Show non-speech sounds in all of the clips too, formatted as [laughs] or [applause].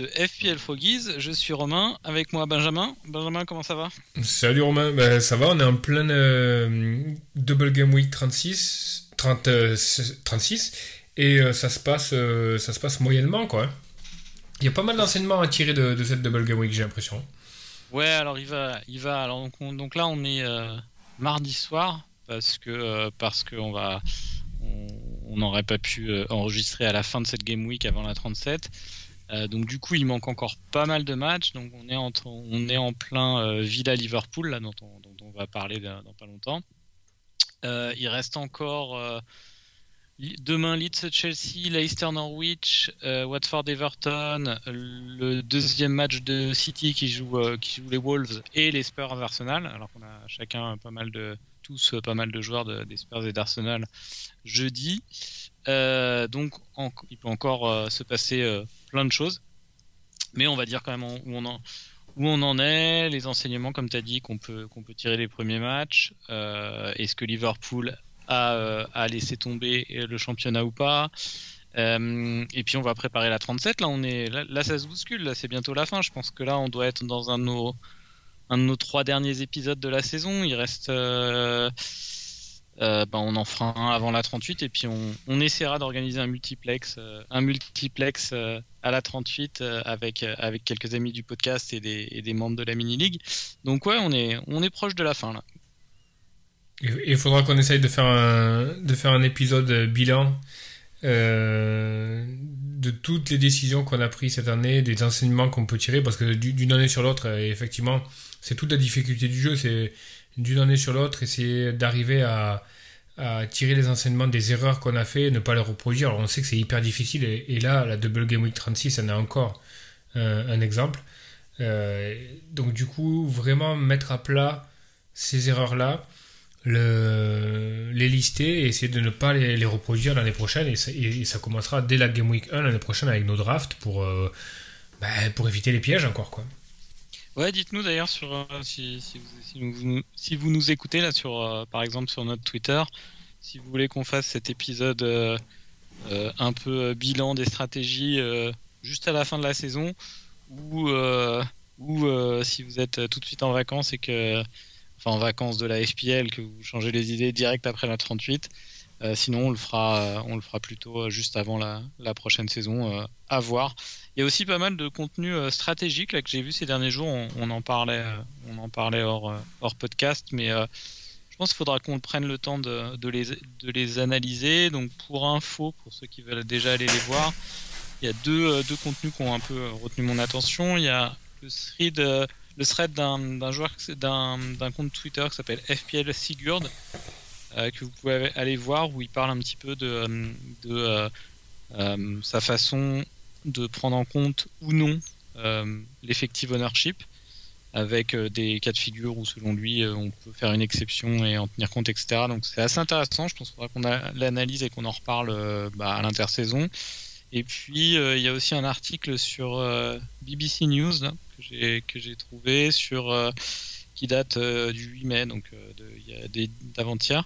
De FPL Froggies. Je suis Romain, avec moi Benjamin. Benjamin, comment ça va? Salut Romain, Ben, ça va, on est en plein euh, Double Game Week 36, 30, euh, 36 et euh, ça, se passe, ça se passe moyennement quoi. Il y a pas mal d'enseignements à tirer de, de cette Double Game Week, j'ai l'impression. Ouais, alors il va, il va. Alors donc, on- donc là, on est mardi soir parce que parce que on va, on n'aurait pas pu enregistrer à la fin de cette game week avant la 37. Euh, donc du coup, il manque encore pas mal de matchs. Donc on est en, plein euh, Villa Liverpool là, dont on, va parler dans, pas longtemps. Euh, il reste encore demain Leeds Chelsea, Leicester Norwich, Watford Everton, le deuxième match de City qui joue les Wolves et les Spurs Arsenal. Alors qu'on a chacun pas mal de tous pas mal de joueurs de- des Spurs et d'Arsenal jeudi. Euh, donc il peut encore euh, se passer euh, plein de choses. Mais on va dire quand même où on en est, les enseignements comme tu as dit qu'on peut tirer les premiers matchs. Est-ce que Liverpool a, laissé tomber le championnat ou pas? Et puis on va préparer la 37. Là, on est là, là, ça se bouscule. Là, c'est bientôt la fin. Je pense que là, on doit être dans un de nos trois derniers épisodes de la saison. Il reste, euh, ben, on en fera un avant la 38 et puis on, on essaiera d'organiser un multiplex, euh, un multiplex euh, à la 38 euh, avec avec quelques amis du podcast et des, membres de la mini league. Donc ouais, on est on est proche de la fin là. Il faudra qu'on essaye de faire un, de faire un épisode bilan de toutes les décisions qu'on a prises cette année, des enseignements qu'on peut tirer, parce que du- d'une année sur l'autre, effectivement, c'est toute la difficulté du jeu, c'est d'une année sur l'autre, essayer d'arriver à, à tirer les enseignements des erreurs qu'on a fait, ne pas les reproduire. Alors on sait que c'est hyper difficile, et, là, la Double Game Week 36 en a encore euh, un exemple. Euh, donc du coup, vraiment mettre à plat ces erreurs-là, le, les lister et essayer de ne pas les, les reproduire l'année prochaine. Et ça, et ça commencera dès la Game Week 1 l'année prochaine avec nos drafts pour, euh, bah, pour éviter les pièges encore. Quoi. Ouais, dites-nous d'ailleurs sur euh, si, si, vous, si, vous, si vous nous écoutez là sur euh, par exemple sur notre Twitter, si vous voulez qu'on fasse cet épisode euh, un peu bilan des stratégies juste à la fin de la saison ou si vous êtes tout de suite en vacances et que enfin en vacances de la FPL que vous changez les idées direct après la 38. Euh, sinon, on le fera, on le fera plutôt juste avant la, prochaine saison. à voir. Il y a aussi pas mal de contenu euh, stratégique là que j'ai vu ces derniers jours. On, en parlait, euh, on en parlait hors, euh, podcast, mais euh, je pense qu'il faudra qu'on prenne le temps de, les, de les analyser. Donc pour info, pour ceux qui veulent déjà aller les voir, il y a deux, contenus qui ont un peu retenu mon attention. Il y a le thread, le thread d'un joueur, d'un compte Twitter qui s'appelle FPL Sigurd, que vous pouvez aller voir où il parle un petit peu de, sa façon de prendre en compte ou non euh, l'effective ownership. Avec euh, des cas de figure où selon lui euh, on peut faire une exception et en tenir compte etc donc c'est assez intéressant. Je pense qu'il faudra qu'on l'analyse et qu'on en reparle bah, à l'intersaison. Et puis il y a aussi un article sur BBC News là, que j'ai trouvé sur qui date du 8 mai donc d'avant-hier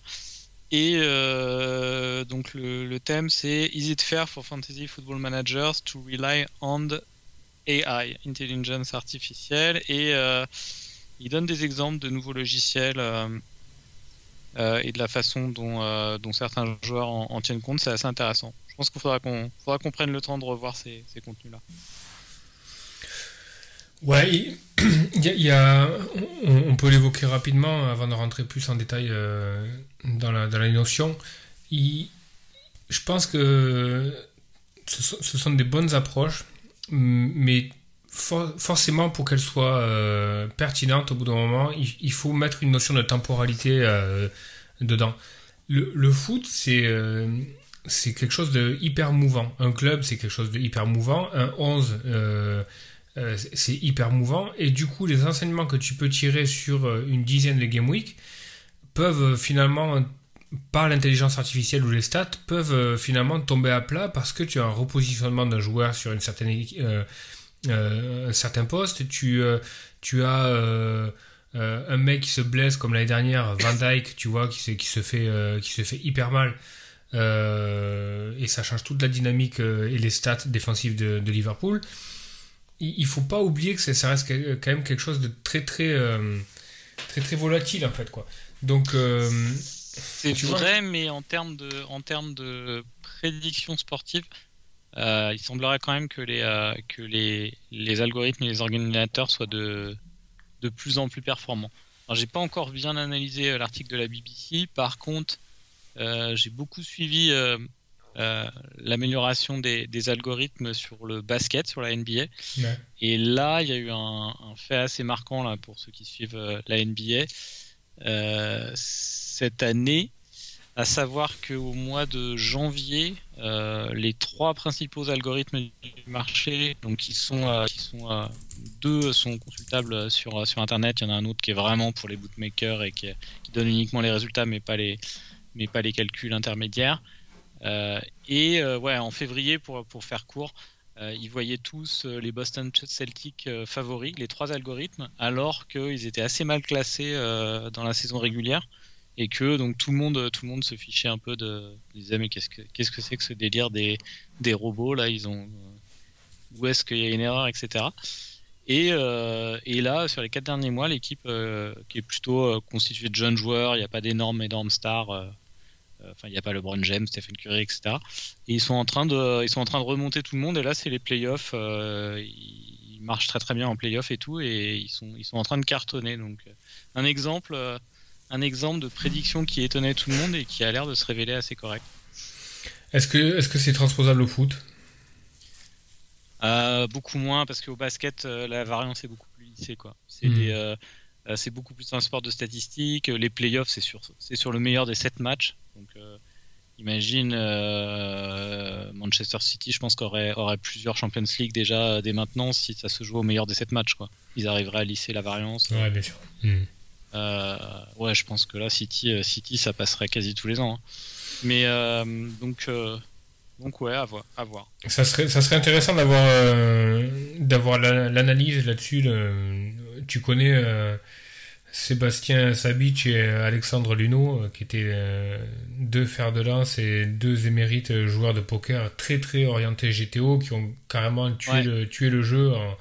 et euh, donc le, thème c'est Is it fair for fantasy football managers to rely on AI, intelligence artificielle, et euh, il donne des exemples de nouveaux logiciels euh, et de la façon dont, certains joueurs en, en tiennent compte. C'est assez intéressant. Je pense qu'il faudra qu'on qu'on prenne le temps de revoir ces, ces contenus-là. Ouais, [clears throat] il y a, on, peut l'évoquer rapidement avant de rentrer plus en détail euh, dans, la, dans la notion. Je pense que ce sont, des bonnes approches, mais for- forcément pour qu'elles soient euh, pertinentes au bout d'un moment, il, faut mettre une notion de temporalité euh, dedans. Le, le foot, c'est c'est quelque chose de hyper mouvant. Un club, c'est quelque chose de hyper mouvant. Un 11, c'est hyper mouvant. Et du coup, les enseignements que tu peux tirer sur une dizaine de Game Week peuvent finalement par l'intelligence artificielle ou les stats peuvent euh, finalement tomber à plat parce que tu as un repositionnement d'un joueur sur une certaine euh, euh, un certain poste, tu tu as un mec qui se blesse comme l'année dernière, Van Dyke, tu vois, qui se, qui se fait qui se fait hyper mal. et ça change toute la dynamique et les stats défensives de, Liverpool. Il, il, faut pas oublier que ça reste quand même quelque chose de très très très très volatile en fait quoi. Donc c'est vrai, mais en termes de, en termes de prédiction sportive, euh, il semblerait quand même que les, euh, que les, les algorithmes et les organisateurs soient de, de plus en plus performants. Alors, j'ai pas encore bien analysé euh, l'article de la BBC. Par contre, j'ai beaucoup suivi l'amélioration des, des, algorithmes sur le basket, sur la NBA. Et là, il y a eu un, un, fait assez marquant là, pour ceux qui suivent la NBA cette année, à savoir qu'au mois de janvier, euh, les trois principaux algorithmes du marché, donc qui sont, euh, qui sont euh, deux sont consultables sur, sur Internet, il y en a un autre qui est vraiment pour les bookmakers et qui, donne uniquement les résultats mais pas les, mais pas les calculs intermédiaires. Et ouais, en février, pour, pour faire court, ils voyaient tous les Boston Celtics favoris, les trois algorithmes, alors qu'ils étaient assez mal classés dans la saison régulière. Et que donc tout le monde tout le monde se fichait un peu de ils disaient mais qu'est-ce que qu'est-ce que c'est que ce délire des des robots là ils ont euh, où est-ce qu'il y a une erreur etc et, euh, et là sur les quatre derniers mois l'équipe euh, qui est plutôt constituée de jeunes joueurs il n'y a pas d'énormes énormes stars enfin il n'y a pas LeBron James Stephen Curry etc et ils sont en train de ils sont en train de remonter tout le monde et là c'est les playoffs ils marchent très très bien en playoffs et tout et ils sont ils sont en train de cartonner donc un exemple un exemple de prédiction qui étonnait tout le monde et qui a l'air de se révéler assez correct. Est-ce que est-ce que c'est transposable au foot? Euh, Beaucoup moins parce qu'au basket euh, la variance est beaucoup plus lissée quoi. C'est hmm. euh, c'est beaucoup plus un sport de statistiques. Les playoffs c'est sur c'est sur le meilleur des 7 matchs. Donc imagine Manchester City, je pense qu'aurait aurait plusieurs Champions League déjà dès maintenant si ça se joue au meilleur des 7 matchs quoi. Ils arriveraient à lisser la variance. Ouais, bien sûr. Hmm. Euh, ouais, je pense que là, City, euh, City, ça passerait quasi tous les ans. Hein. Mais euh, donc, donc ouais, à voir, à voir. Ça serait, ça serait intéressant d'avoir, d'avoir l'analyse là-dessus. Tu connais Sébastien Sabic et Alexandre Luno, qui étaient deux fers de lance et deux émérites joueurs de poker très très orientés GTO, qui ont carrément tué, le, tué le jeu en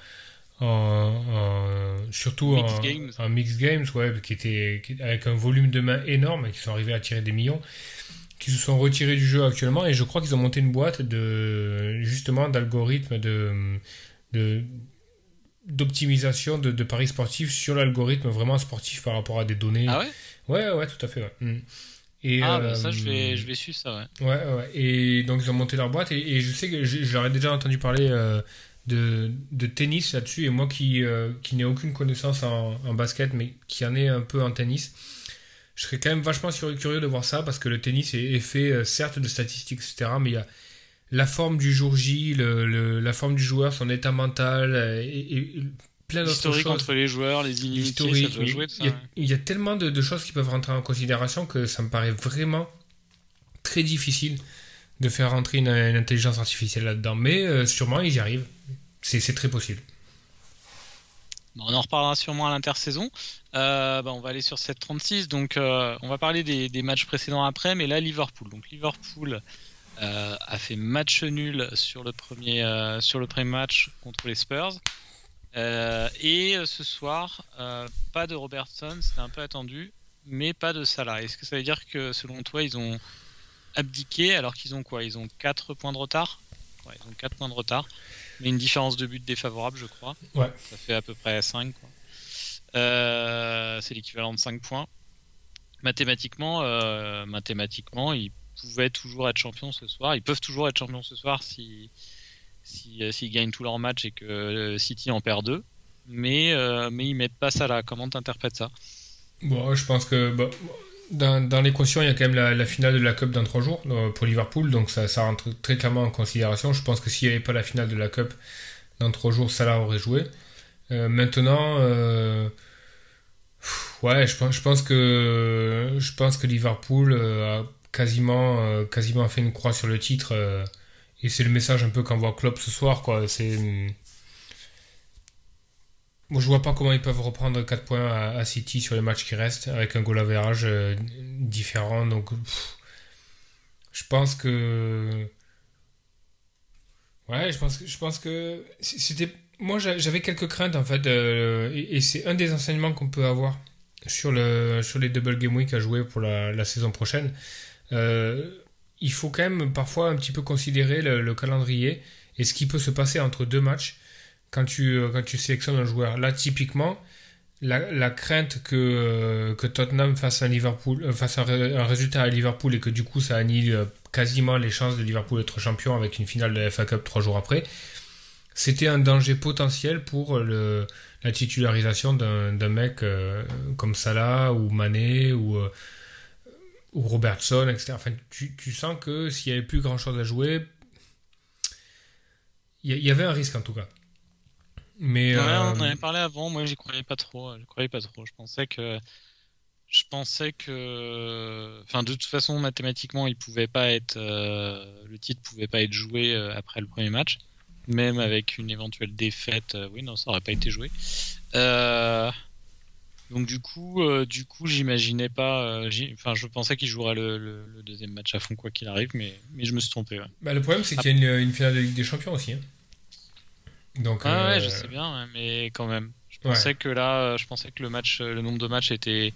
surtout en, games. en mixed games, ouais, qui était avec un volume de main énorme et qui sont arrivés à tirer des millions, qui se sont retirés du jeu actuellement et je crois qu'ils ont monté une boîte de justement d'algorithmes de, d'optimisation de, de, paris sportifs sur l'algorithme vraiment sportif par rapport à des données. Ah ouais? Ouais, ouais, tout à fait. Mm. Et, ah, bah ça, je vais, je vais suivre ça, ouais. Ouais, ouais. Et donc, ils ont monté leur boîte. Et, je sais que j'aurais déjà entendu parler euh, de, de tennis là-dessus. Et moi qui, euh, qui n'ai aucune connaissance en, en, basket, mais qui en ai un peu en tennis, je serais quand même vachement curieux de voir ça parce que le tennis est, fait euh, certes de statistiques, etc. Mais il y a la forme du jour J, le, la forme du joueur, son état mental euh, et, plein d'autres choses. entre les joueurs, les jouer, il, y y a, tellement de, de, choses qui peuvent rentrer en considération que ça me paraît vraiment très difficile de faire rentrer une, intelligence artificielle là-dedans. Mais sûrement, ils y arrivent. C'est très possible. On en reparlera sûrement à l'intersaison. Euh, bah, on va aller sur 7-36. Donc, euh, on va parler des, matchs précédents après. Mais là, Liverpool. Donc, Liverpool euh, a fait match nul sur le premier, match contre les Spurs. et ce soir, pas de Robertson, c'était un peu attendu, mais pas de Salah. Est-ce que ça veut dire que, selon toi, ils ont abdiqué alors qu'ils ont quoi? Ils ont 4 points de retard? Ouais, ils ont 4 points de retard mais une différence de but défavorable, je crois. Ouais. Ça fait à peu près 5. Euh, c'est l'équivalent de 5 points. Mathématiquement, euh, mathématiquement, ils pouvaient toujours être champions ce soir. Ils peuvent toujours être champions ce soir si s'ils si, gagnent tous leurs matchs et que City en perd deux. Mais, euh, mais ils mettent pas ça là. Comment t'interprètes ça? Bon, je pense que bah, dans, dans l'équation, il y a quand même la, la finale de la Cup dans trois jours euh, pour Liverpool, donc ça, ça rentre très clairement en considération. Je pense que s'il n'y avait pas la finale de la Cup dans trois jours, Salah aurait joué. Euh, maintenant, euh, ouais, je pense, je pense que je pense que Liverpool euh, a quasiment, euh, quasiment fait une croix sur le titre, et c'est le message un peu qu'envoie Klopp ce soir, quoi. C'est moi, je vois pas comment ils peuvent reprendre 4 points à, City sur les matchs qui restent avec un goal average euh, différent. Donc, je pense que. Ouais, je pense que. Je pense que c'était. Moi, j'a- j'avais quelques craintes en fait, euh, et, c'est un des enseignements qu'on peut avoir sur, le, sur les double game week à jouer pour la, saison prochaine. Euh, il faut quand même parfois un petit peu considérer le calendrier et ce qui peut se passer entre deux matchs quand tu, euh, quand tu sélectionnes un joueur. Là, typiquement, la, crainte que, euh, que Tottenham fasse un, Liverpool, euh, fasse un, ré- un résultat à Liverpool et que du coup ça annule quasiment les chances de Liverpool d'être champion avec une finale de la FA Cup trois jours après, c'était un danger potentiel pour la titularisation d'un mec comme Salah ou Mané ou, Robertson, etc. Enfin, tu, sens que s'il n'y avait plus grand chose à jouer, il y avait un risque en tout cas. Mais Ouais, euh, on en avait parlé avant. Moi, j'y croyais pas trop. Je croyais pas trop. Je pensais que, je pensais que, enfin, de toute façon, mathématiquement, il pouvait pas être, euh, le titre pouvait pas être joué euh, après le premier match, même avec une éventuelle défaite. euh, oui, non, ça aurait pas été joué. Euh, donc du coup, euh, du coup, j'imaginais pas. euh, Enfin, je pensais qu'il jouerait le, le- le deuxième match à fond quoi qu'il arrive, mais, mais je me suis trompé. Ouais. bah, le problème, c'est qu'il y a une, une finale de Ligue des Champions aussi. hein. Donc, Ah ouais, euh, je sais bien, mais quand même. Je pensais que là, euh, je pensais que le match, euh, le nombre de matchs était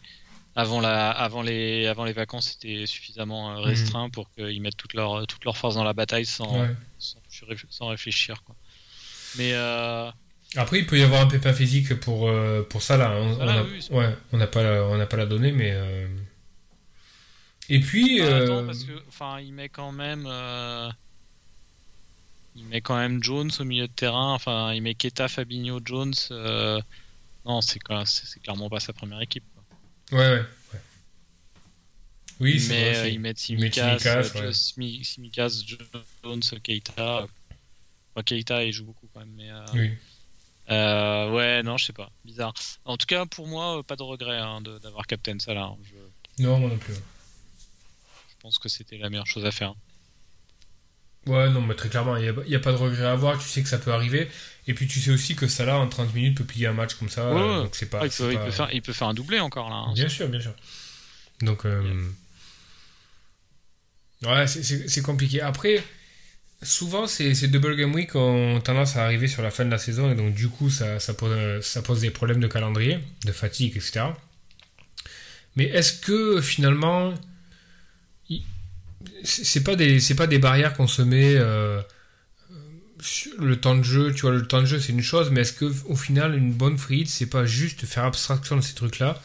avant la, avant les, avant les vacances, était suffisamment euh, restreint pour qu'ils mettent toute leur, toute leur force dans la bataille sans, ouais. sans, sans réfléchir, quoi. Mais euh, Après, il peut y avoir un pépin physique pour, euh, pour ça là. On, Voilà, on a, oui, c'est- ouais, on n'a pas, la- on n'a pas la donnée, mais. euh, Et puis. bah, euh, attends, parce que, enfin, il met quand même, euh, il met quand même Jones au milieu de terrain. Enfin, il met Keta, Fabinho, Jones. euh, Non, c'est clairement pas sa première équipe. quoi. Ouais, ouais. ouais. Oui, c'est mais vrai, ils mettent Simicas, ouais. Jones, Keita. Enfin, Keita, il joue beaucoup quand même. Mais, euh, Oui. euh, ouais, non, je sais pas. Bizarre. En tout cas, pour moi, pas de regret hein, de- d'avoir Captain Salah. hein. Je, Non, moi non plus. je pense que c'était la meilleure chose à faire. Ouais, non, mais très clairement, il n'y a, pas de regret à avoir. Tu sais que ça peut arriver. Et puis, tu sais aussi que ça là, en 30 minutes, peut plier un match comme ça. Ouais, euh, donc, c'est pas. Ah, il, peut, il pas- peut faire, il peut faire un doublé encore là. hein. Bien sûr, bien sûr. Donc, euh, ouais, c'est- compliqué. Après, souvent, ces, ces double game week ont tendance à arriver sur la fin de la saison et donc, du coup, ça, ça, pose, ça pose des problèmes de calendrier, de fatigue, etc. Mais est-ce que finalement, c'est pas des, c'est pas des barrières qu'on se met. euh, le temps de jeu, tu vois, le temps de jeu c'est une chose, mais est-ce que au final une bonne free hit, c'est pas juste faire abstraction de ces trucs-là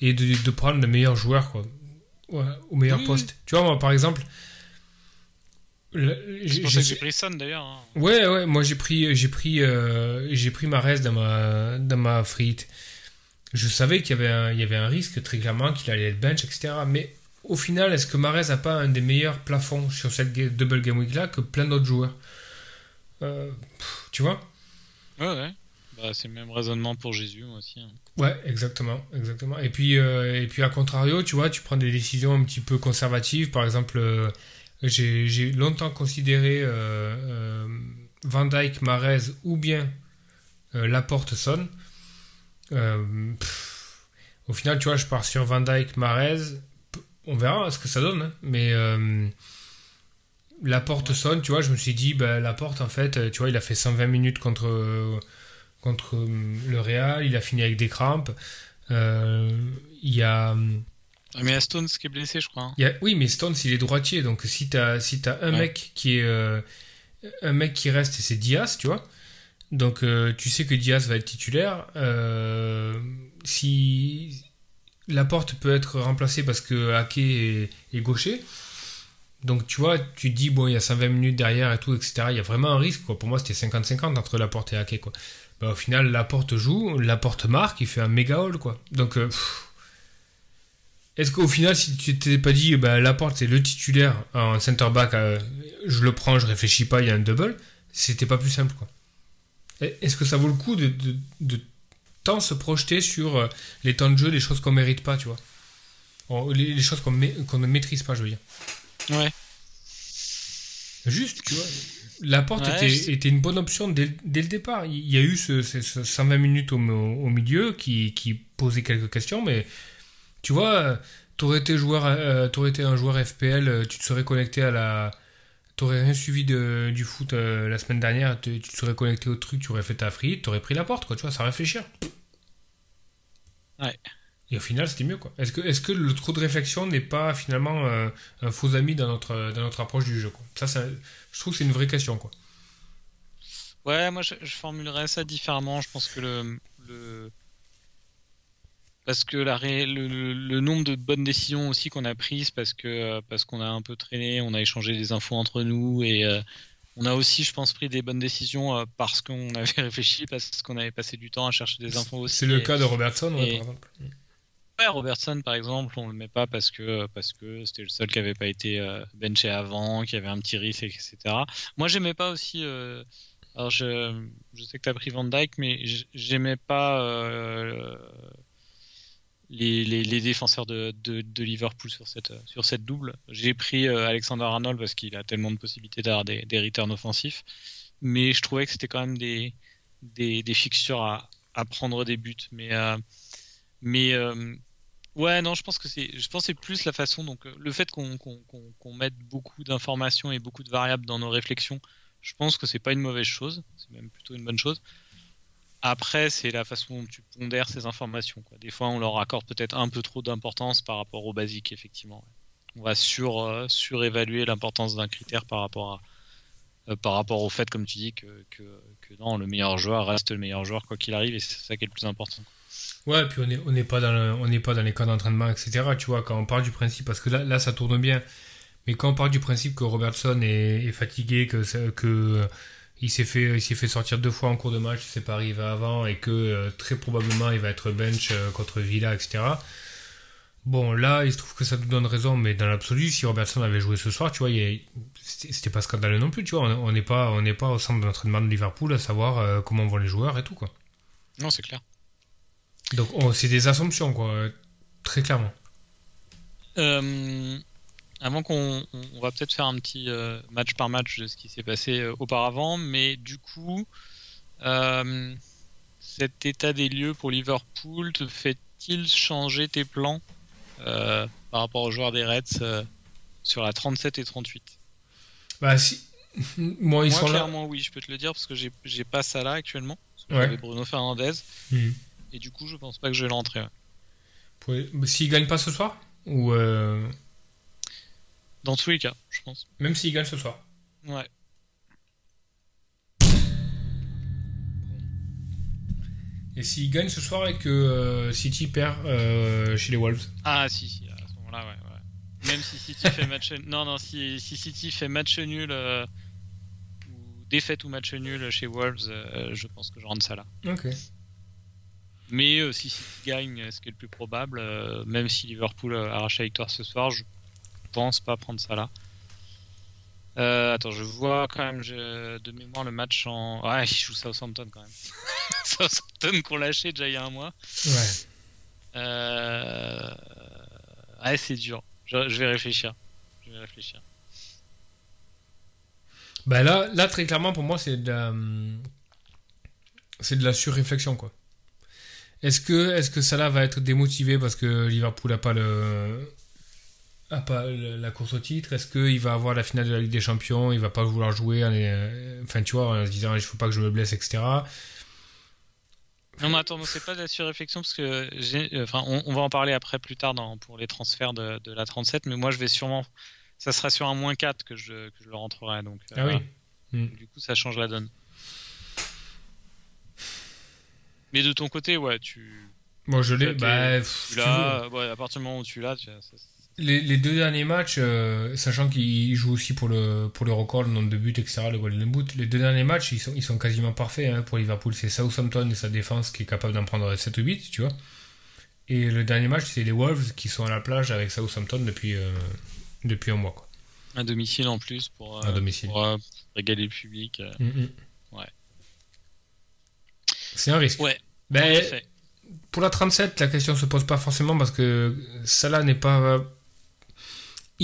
et de, de prendre le meilleur joueur quoi, Ouais, au meilleur Oui, poste. Tu vois, moi par exemple, C'est j'ai- pour ça que j'ai- j'ai pris Son d'ailleurs. hein. Ouais, ouais, moi j'ai pris, j'ai pris, euh, j'ai pris dans ma, dans ma free hit. Je savais qu'il y avait un, il y avait un risque très clairement qu'il allait être bench, etc. Mais au final, est-ce que Mahrez a pas un des meilleurs plafonds sur cette double game week là que plein d'autres joueurs? Euh, pff, Tu vois? Ouais, ouais. Bah, c'est le même raisonnement pour Jésus, moi aussi. hein. Ouais, exactement, exactement. Et puis, euh, et puis à contrario, tu vois, tu prends des décisions un petit peu conservatives. Par exemple, euh, j'ai longtemps considéré Van Dyke, Mahrez ou bien Laporte Son. Pff, au final, tu vois, je pars sur Van Dyke, Mahrez. On verra ce que ça donne, hein. mais euh, Laporte Ouais. Son, tu vois, je me suis dit, bah, Laporte, en fait, euh, tu vois, il a fait 120 minutes contre. euh, contre le Real, il a fini avec des crampes. Euh, il y a, Ah, mais Aston, qui est blessé, je crois. hein. il y a- oui, mais Stones il est droitier, donc si t'as si t'as un Ouais. mec qui est euh, un mec qui reste, c'est Diaz, tu vois. Donc tu sais que Diaz va être titulaire. Si Laporte peut être remplacé parce que Ake est, gaucher. Donc tu vois, tu dis bon, il y a 120 minutes derrière et tout, etc. Il y a vraiment un risque quoi. Pour moi, c'était 50-50 entre Laporte et Ake quoi. Bah, au final, Laporte joue, Laporte marque, il fait un méga haul quoi. Donc euh, est-ce qu'au final, si tu t'étais pas dit, bah, Laporte c'est le titulaire en center back, euh, je le prends, je réfléchis pas, il y a un double, c'était pas plus simple quoi. Est-ce que ça vaut le coup de tant se projeter sur euh, les temps de jeu, les choses qu'on mérite pas, tu vois les, les choses qu'on ma- ne maîtrise pas, je veux dire. Ouais. Juste, tu vois. Laporte Ouais, était, une bonne option dès, dès le départ. Il y a eu ce, ce- ce 120 minutes au, au milieu qui, qui posait quelques questions, mais tu vois, t'aurais été, joueur, euh, t'aurais été un joueur FPL, euh, tu te serais connecté à la. T'aurais rien suivi de, du foot euh, la semaine dernière, tu serais connecté au truc, tu aurais fait ta frite, t'aurais pris la porte, quoi, tu vois, sans réfléchir. Ouais. Et au final, c'était mieux, quoi. Est-ce que, est-ce que le trop de réflexion n'est pas finalement euh, un faux ami dans notre, dans notre approche du jeu, quoi? Ça, ça- je trouve que c'est une vraie question, quoi. Ouais, moi je, je formulerais ça différemment. Je pense que le, le... parce que la ré- le, le- le nombre de bonnes décisions aussi qu'on a prises parce que euh, parce qu'on a un peu traîné, on a échangé des infos entre nous et euh, on a aussi, je pense, pris des bonnes décisions euh, parce qu'on [laughs] avait réfléchi, parce qu'on avait passé du temps à chercher des infos aussi. C'est le Et- cas de Robertson, ouais, par exemple. Ouais, Robertson, par exemple, on le met pas parce que parce que c'était le seul qui avait pas été euh, benché avant, qui avait un petit risque, etc. Moi, j'aimais pas aussi. alors, je, je sais que tu as pris Van Dyke, mais j'aimais pas les, défenseurs de, Liverpool sur cette double. J'ai pris euh, Alexander Arnold parce qu'il a tellement de possibilités d'avoir des, des returns offensifs, mais je trouvais que c'était quand même des des, fixtures à, prendre des buts, mais euh, mais euh, ouais, non, je pense que c'est, je c'est plus la façon. Donc, le fait qu'on qu'on mette beaucoup d'informations et beaucoup de variables dans nos réflexions, je pense que c'est pas une mauvaise chose. C'est même plutôt une bonne chose. Après, c'est la façon dont tu pondères ces informations. Des fois, on leur accorde peut-être un peu trop d'importance par rapport au basique, effectivement. On va sur euh, surévaluer l'importance d'un critère par rapport à euh, par rapport au fait, comme tu dis, que, que, non, le meilleur joueur reste le meilleur joueur quoi qu'il arrive, et c'est ça qui est le plus important. Ouais, puis on n'est on n'est pas, dans pas dans les cas d'entraînement, etc. Tu vois, quand on part du principe, parce que là, là ça tourne bien, mais quand on part du principe que Robertson est, est fatigué, que, que il s'est fait, il s'est fait sortir deux fois en cours de match, c'est pas arrivé avant, et que euh, très probablement il va être bench euh, contre Villa, etc. Bon, là, il se trouve que ça nous donne raison, mais dans l'absolu, si Robertson avait joué ce soir, tu vois, il y a- c'était pas scandaleux non plus, tu vois. On n'est pas, on n'est pas au centre d'entraînement de Liverpool à savoir euh, comment vont les joueurs et tout, quoi. Non, c'est clair. Donc, c'est des assumptions, quoi, très clairement. Euh, avant qu'on on- on va peut-être faire un petit euh, match par match de ce qui s'est passé euh, auparavant, mais du coup, euh, cet état des lieux pour Liverpool te fait-il changer tes plans par rapport aux joueurs des Reds sur la 37 et 38 Bah, si. [laughs] Moi, ils Moi, sont là. clairement, oui, je peux te le dire parce que j'ai pas ça là actuellement. Parce que Ouais. Bruno Fernandez Mhm. et du coup, je pense pas que je vais l'entrer. ouais. Bah, S'ils gagnent pas ce soir Ou Dans tous les cas, je pense. même s'ils gagnent ce soir Ouais. Et s'ils gagnent ce soir et que euh, City perd euh, chez les Wolves Ah si, si, à ce moment-là, ouais, ouais. Même si City fait match non non si, si City fait match nul euh, ou défaite ou match nul chez Wolves, je pense que je rentre ça là. Ok. Mais si City gagne, ce qui est le plus probable, même si Liverpool arrache la victoire ce soir, je pense pas prendre ça là. Euh, attends, je vois quand même je- de mémoire le match en. Ouais, il joue Southampton quand même. [laughs] Southampton qu'on lâché déjà il y a un mois. Ouais. Euh... Ouais, c'est dur. Je, je vais réfléchir. Je vais réfléchir. Bah là, là, très clairement, pour moi, c'est de la, c'est de la surréflexion, quoi. Est-ce que, est-ce que Salah va être démotivé parce que Liverpool a pas le, a pas la course au titre Est-ce qu'il va avoir la finale de la Ligue des Champions? Il va pas vouloir jouer, en- euh, enfin, tu vois, en se disant, il faut pas que je me blesse, etc. Non, mais attends, c'est pas de la surréflexion parce que j'ai, euh, enfin, on, on va en parler après plus tard dans, pour les transferts de, de la 37, mais moi je vais sûrement, ça sera sur un moins 4 que je, que je le rentrerai, donc Ah euh, oui. du coup ça change la donne. Mais de ton côté, ouais, tu, Moi, je l'ai. Bah, tu tu l'as, ouais, à partir du moment où tu l'as, tu- ça- Les, les deux derniers matchs, euh, sachant qu'il joue aussi pour le, pour le record, le nombre de buts, etc., le Golden Boot, les deux derniers matchs, ils sont, ils sont quasiment parfaits hein, pour Liverpool. C'est Southampton et sa défense qui est capable d'en prendre 7 ou 8, tu vois. Et le dernier match, c'est les Wolves qui sont à la plage avec Southampton depuis, euh, depuis un mois. Quoi. À domicile en plus pour, À euh, domicile. pour, régaler le public. euh. Mhm. Ouais. C'est un risque. Ouais, en Ben, pour la 37, la question se pose pas forcément parce que Salah n'est pas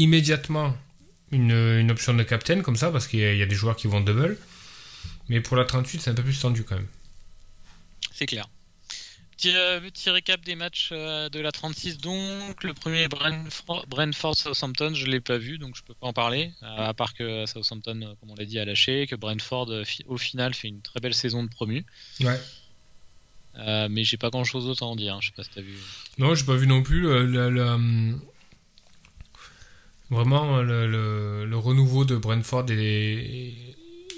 immédiatement une, une option de captain comme ça parce qu'il y, a- il y a des joueurs qui vont double. Mais pour la 38, c'est un peu plus tendu quand même. C'est clair. Petit, euh, petit récap des matchs euh, de la 36 donc. Le premier Brentford, Brentford Southampton, je l'ai pas vu donc je peux pas en parler. Euh, à part que Southampton, euh, comme on l'a dit, a lâché, que Brentford au final fait une très belle saison de promu. Ouais. Mais j'ai pas grand chose d'autre à en dire. hein. Je sais pas si t'as vu. Non, j'ai pas vu non plus le, hum, vraiment le, le- le renouveau de Brentford et,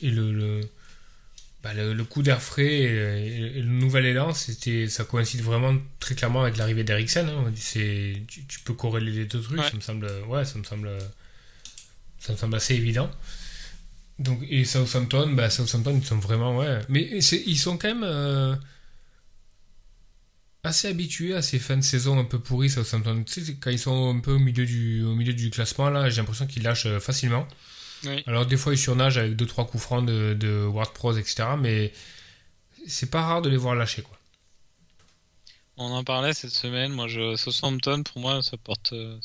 et le, le, bah, le- le coup d'air frais et, et le nouvel élan, c'était, ça coïncide vraiment très clairement avec l'arrivée d'Eriksen. hein. Tu, tu peux corréler les deux trucs, Ouais. ça me semble, ouais, ça me semble, ça me semble assez évident. Donc, et Southampton, bah, Southampton, ils sont vraiment, ouais, mais ils sont quand même. euh, assez habitué à ces fins de saison un peu pourries Southampton. Tu sais, c'est quand ils sont un peu au milieu du, au milieu du classement, là, j'ai l'impression qu'ils lâchent euh, facilement. Oui. Alors, des fois, ils surnagent avec 2-3 coups francs de, de Ward Pros, etc. Mais c'est pas rare de les voir lâcher, quoi. On en parlait cette semaine. Moi, je, Southampton, pour moi, ça porte. euh,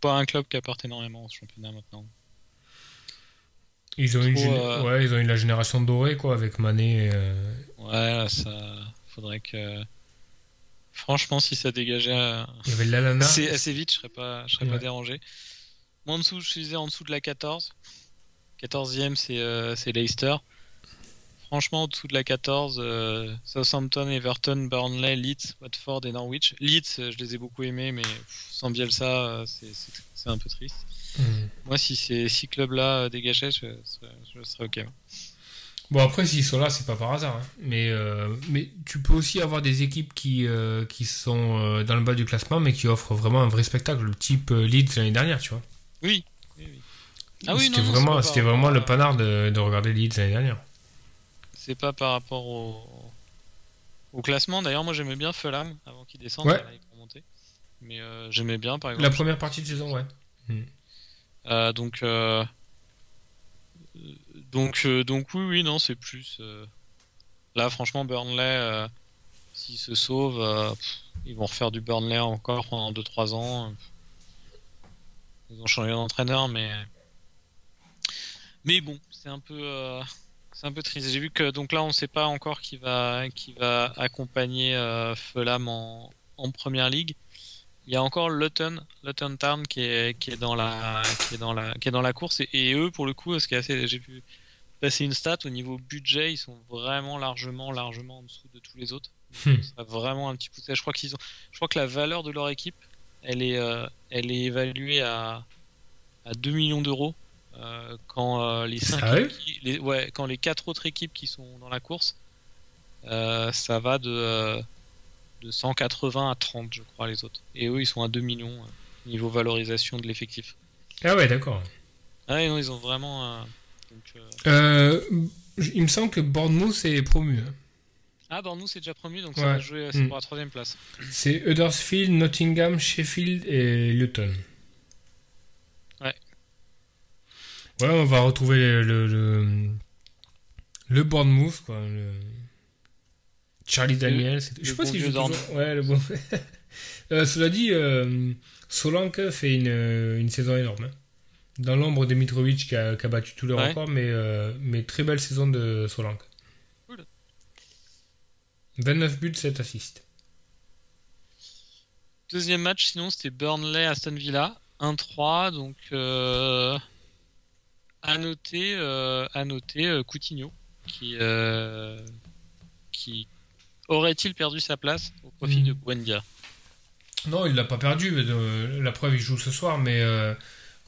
pas un club qui apporte énormément au championnat maintenant. Ils ont, Trop, euh, ouais, ils ont eu la génération dorée, quoi, avec Mané. et, euh, Ouais, là, ça. Faudrait que. Franchement, si ça dégageait euh, Il y avait Lalana. assez, assez vite, je serais pas, je serais Ouais. pas dérangé. Moi, en dessous, je disais en dessous de la 14. 14e, c'est euh, c'est Leicester. Franchement, au dessous de la 14, euh, Southampton, Everton, Burnley, Leeds, Watford et Norwich. Leeds, euh, je les ai beaucoup aimés, mais pff, sans Bielsa, euh, c'est- un peu triste. Mhm. Moi, si ces six clubs-là dégageaient, je serais OK. Bon, après, s'ils sont là, c'est pas par hasard. hein. Mais, euh, mais tu peux aussi avoir des équipes qui, euh, qui sont euh, dans le bas du classement, mais qui offrent vraiment un vrai spectacle, le type euh, Leeds l'année dernière, tu vois. Oui. oui, oui. Ah oui, c'était vraiment, c'était vraiment le panard de, de regarder Leeds l'année dernière. C'est pas par rapport au, au classement. D'ailleurs, moi, j'aimais bien Fulham avant qu'il descende. Ouais. là, il. Mais euh, j'aimais bien, par La exemple. première partie de saison, ouais. Euh, donc, euh, donc, euh, donc oui, oui, non, c'est plus. euh, Là, franchement, Burnley, euh, s'ils se sauvent, ils vont refaire du Burnley encore pendant 2-3 ans. Ils ont changé d'entraîneur, mais. Mais bon, c'est un peu. C'est un peu triste. J'ai vu que donc là, on ne sait pas encore qui va, qui va accompagner Fulham en, en première ligue. Il y a encore Luton, Luton Town qui est, dans la, qui dans la, course et, et eux pour le coup, ce qui est assez, j'ai pu passer une stat au niveau budget, ils sont vraiment largement, largement en dessous de tous les autres. Hmm. Vraiment un petit poussé. Je crois qu'ils ont, je crois que la valeur de leur équipe, elle est, euh, elle est évaluée à, à 2 millions d'euros. euh, quand euh, les cinq les, ouais, quand les quatre autres équipes qui sont dans la course, ça va de, de 180 à 30, je crois, les autres. Et eux, ils sont à 2 millions niveau valorisation de l'effectif. Ah ouais, d'accord. Ah non, ils ont vraiment. Euh, donc, euh, il me semble que Bournemouth est promu. hein. Ah, nous, c'est déjà promu, donc ça Ouais. va jouer euh, c'est Mm. pour la troisième place. C'est Huddersfield, Nottingham, Sheffield et Luton. Ouais. Ouais, on va retrouver le, le, le, le Bournemouth, quoi. le- Charlie Daniels. c'est- Je sais pas bon vieux joue toujours. Ouais, le bon. [laughs] Euh, cela dit, euh, Solanke fait une, une saison énorme. hein. Dans l'ombre de Mitrovic qui a, qui a battu tous les Ouais. records, mais, euh, mais très belle saison de Solanke. Cool. 29 buts, 7 assists. Deuxième match, sinon, c'était Burnley Aston Villa, 1-3. Donc, euh, à noter, euh, à noter euh, Coutinho, qui, qui aurait-il perdu sa place au profit Mm. de Buendia? Non, il l'a pas perdu. mais de- la preuve, il joue ce soir, mais